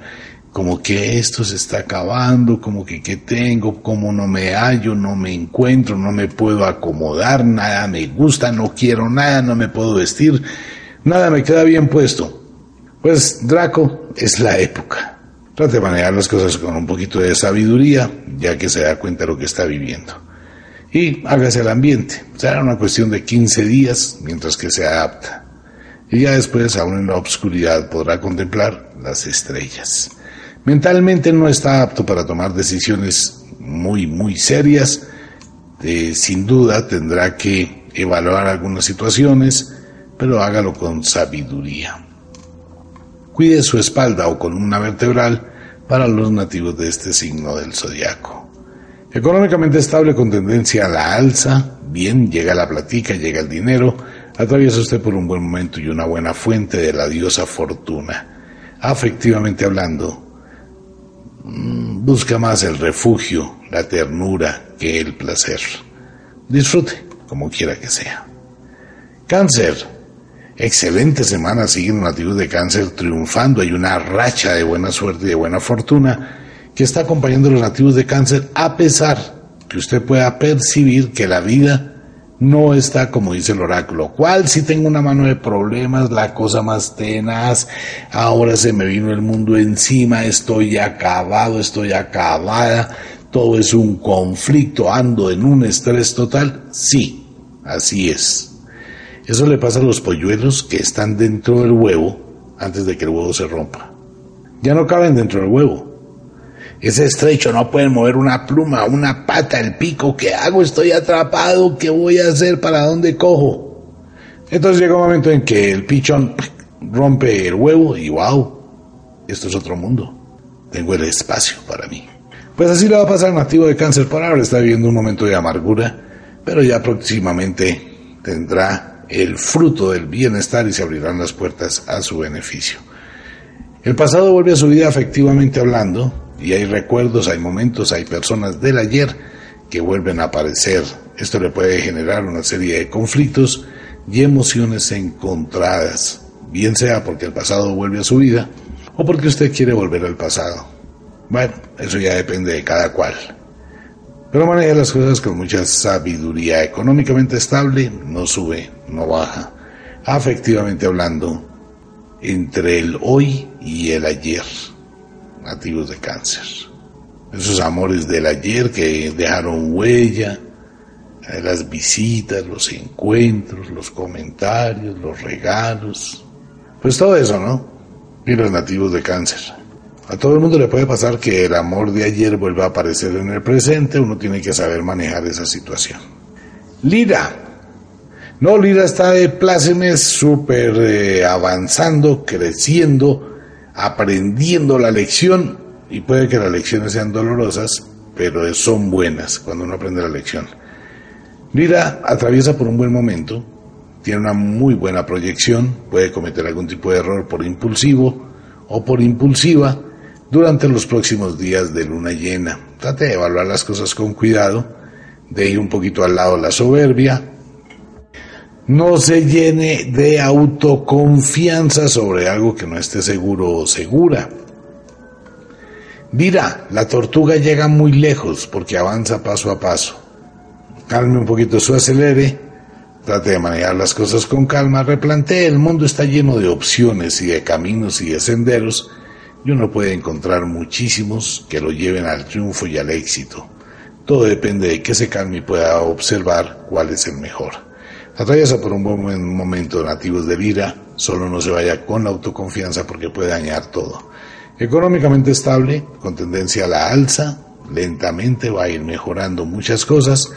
como que esto se está acabando, como que qué tengo, como no me hallo, no me encuentro, no me puedo acomodar, nada me gusta, no quiero nada, no me puedo vestir, nada me queda bien puesto. Pues Draco es la época. Trate de manejar las cosas con un poquito de sabiduría, ya que se da cuenta de lo que está viviendo. Y hágase el ambiente. Será una cuestión de 15 días mientras que se adapta. Y ya después, aún en la obscuridad, podrá contemplar las estrellas. Mentalmente no está apto para tomar decisiones muy, muy serias. Eh, sin duda tendrá que evaluar algunas situaciones, pero hágalo con sabiduría. Cuide su espalda o columna vertebral para los nativos de este signo del zodiaco. Económicamente estable con tendencia a la alza, bien, llega la platica, llega el dinero, atraviesa usted por un buen momento y una buena fuente de la diosa fortuna. Afectivamente hablando, mm, busca más el refugio, la ternura que el placer. Disfrute, como quiera que sea. Cáncer, excelente semana siguen nativos de cáncer triunfando. Hay una racha de buena suerte y de buena fortuna que está acompañando a los nativos de cáncer a pesar que usted pueda percibir que la vida no está como dice el oráculo. ¿Cuál si tengo una mano de problemas, la cosa más tenaz, ahora se me vino el mundo encima, estoy acabado, estoy acabada, todo es un conflicto, ando en un estrés total? Sí, así es. Eso le pasa a los polluelos que están dentro del huevo antes de que el huevo se rompa. Ya no caben dentro del huevo. Es estrecho, no pueden mover una pluma, una pata, el pico. ¿Qué hago? Estoy atrapado. ¿Qué voy a hacer? ¿Para dónde cojo? Entonces llega un momento en que el pichón rompe el huevo y wow, esto es otro mundo. Tengo el espacio para mí. Pues así le va a pasar al nativo de cáncer por ahora. Está viviendo un momento de amargura, pero ya próximamente tendrá el fruto del bienestar y se abrirán las puertas a su beneficio. El pasado vuelve a su vida afectivamente hablando y hay recuerdos, hay momentos, hay personas del ayer que vuelven a aparecer. Esto le puede generar una serie de conflictos y emociones encontradas, bien sea porque el pasado vuelve a su vida o porque usted quiere volver al pasado. Bueno, eso ya depende de cada cual. Pero maneja las cosas con mucha sabiduría. Económicamente estable, no sube, no baja. Afectivamente hablando, entre el hoy y el ayer, nativos de cáncer. Esos amores del ayer que dejaron huella, las visitas, los encuentros, los comentarios, los regalos. Pues todo eso, ¿no? Y los nativos de cáncer. A todo el mundo le puede pasar que el amor de ayer vuelva a aparecer en el presente, uno tiene que saber manejar esa situación. Lira. No, Lira está de plácemes súper eh, avanzando, creciendo, aprendiendo la lección y puede que las lecciones sean dolorosas, pero son buenas cuando uno aprende la lección. Lira atraviesa por un buen momento, tiene una muy buena proyección, puede cometer algún tipo de error por impulsivo o por impulsiva, durante los próximos días de luna llena. Trate de evaluar las cosas con cuidado, de ir un poquito al lado la soberbia. No se llene de autoconfianza sobre algo que no esté seguro o segura. Mira, la tortuga llega muy lejos porque avanza paso a paso. Calme un poquito su acelere, trate de manejar las cosas con calma, replantee, el mundo está lleno de opciones y de caminos y de senderos y uno puede encontrar muchísimos que lo lleven al triunfo y al éxito. Todo depende de que se calme y pueda observar cuál es el mejor. Atraviesa por un buen momento nativos de Lira, solo no se vaya con la autoconfianza porque puede dañar todo. Económicamente estable, con tendencia a la alza, lentamente va a ir mejorando muchas cosas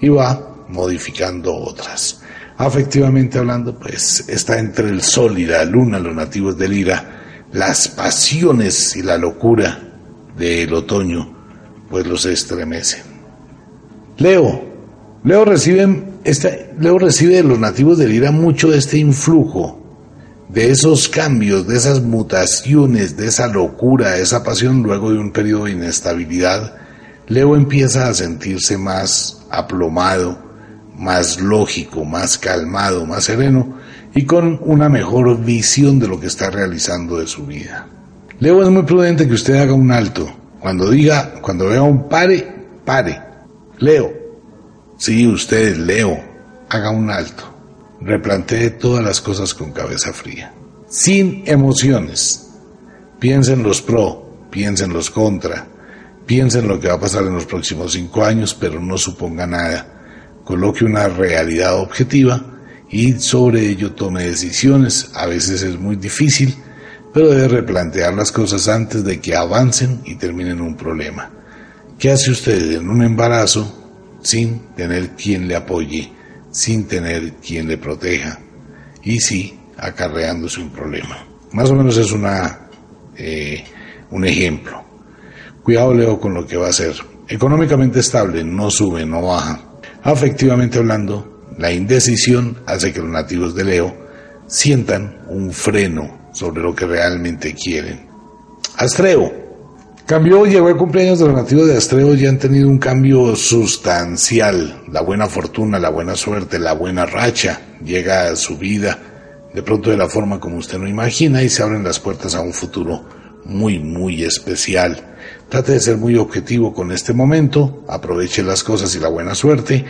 y va modificando otras. Afectivamente hablando, pues está entre el sol y la luna, los nativos de Lira, las pasiones y la locura del otoño, pues los estremecen. Leo, Leo recibe, Leo recibe de los nativos de Lira mucho de este influjo, de esos cambios, de esas mutaciones, de esa locura, de esa pasión luego de un periodo de inestabilidad. Leo empieza a sentirse más aplomado, más lógico, más calmado, más sereno y con una mejor visión de lo que está realizando de su vida. Leo es muy prudente que usted haga un alto. Cuando diga, cuando vea un pare, pare. Leo, sí, usted, Leo, haga un alto. Replantee todas las cosas con cabeza fría. Sin emociones. Piensa en los pro, piensa en los contra, piensa en lo que va a pasar en los próximos cinco años, pero no suponga nada coloque una realidad objetiva y sobre ello tome decisiones. A veces es muy difícil, pero debe replantear las cosas antes de que avancen y terminen un problema. ¿Qué hace usted en un embarazo sin tener quien le apoye, sin tener quien le proteja y sí acarreándose un problema? Más o menos es una, eh, un ejemplo. Cuidado Leo con lo que va a hacer. Económicamente estable, no sube, no baja Afectivamente hablando, la indecisión hace que los nativos de Leo sientan un freno sobre lo que realmente quieren. Astreo. Cambió, llegó el cumpleaños de los nativos de Astreo y han tenido un cambio sustancial. La buena fortuna, la buena suerte, la buena racha llega a su vida de pronto de la forma como usted no imagina y se abren las puertas a un futuro muy, muy especial. Trate de ser muy objetivo con este momento, aproveche las cosas y la buena suerte,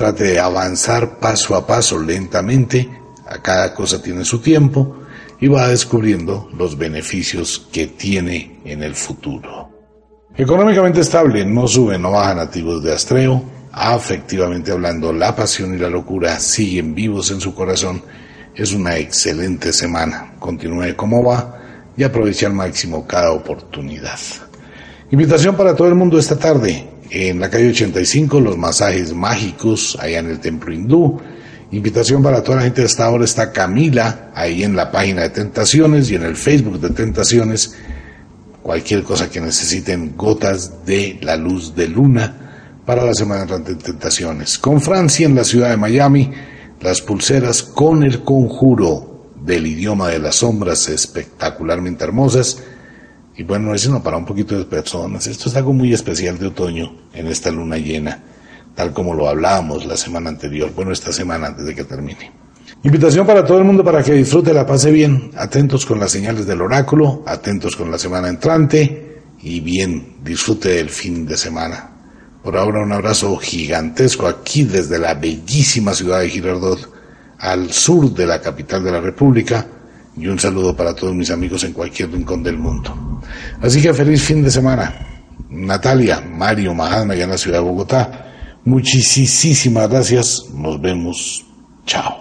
trate de avanzar paso a paso lentamente, a cada cosa tiene su tiempo y va descubriendo los beneficios que tiene en el futuro. Económicamente estable, no sube, no baja nativos de Astreo, afectivamente hablando, la pasión y la locura siguen vivos en su corazón. Es una excelente semana. Continúe como va y aproveche al máximo cada oportunidad. Invitación para todo el mundo esta tarde. En la calle 85, los masajes mágicos, allá en el templo hindú. Invitación para toda la gente. Hasta ahora está Camila, ahí en la página de Tentaciones y en el Facebook de Tentaciones. Cualquier cosa que necesiten, gotas de la luz de luna para la semana de Tentaciones. Con Francia en la ciudad de Miami, las pulseras con el conjuro del idioma de las sombras espectacularmente hermosas y bueno, es sino para un poquito de personas. Esto es algo muy especial de otoño en esta luna llena, tal como lo hablábamos la semana anterior, bueno, esta semana antes de que termine. Invitación para todo el mundo para que disfrute, la pase bien, atentos con las señales del oráculo, atentos con la semana entrante y bien, disfrute del fin de semana. Por ahora un abrazo gigantesco aquí desde la bellísima ciudad de Girardot, al sur de la capital de la República, y un saludo para todos mis amigos en cualquier rincón del mundo. Así que feliz fin de semana. Natalia, Mario, Mahatma, allá en la ciudad de Bogotá. Muchísimas gracias. Nos vemos. Chao.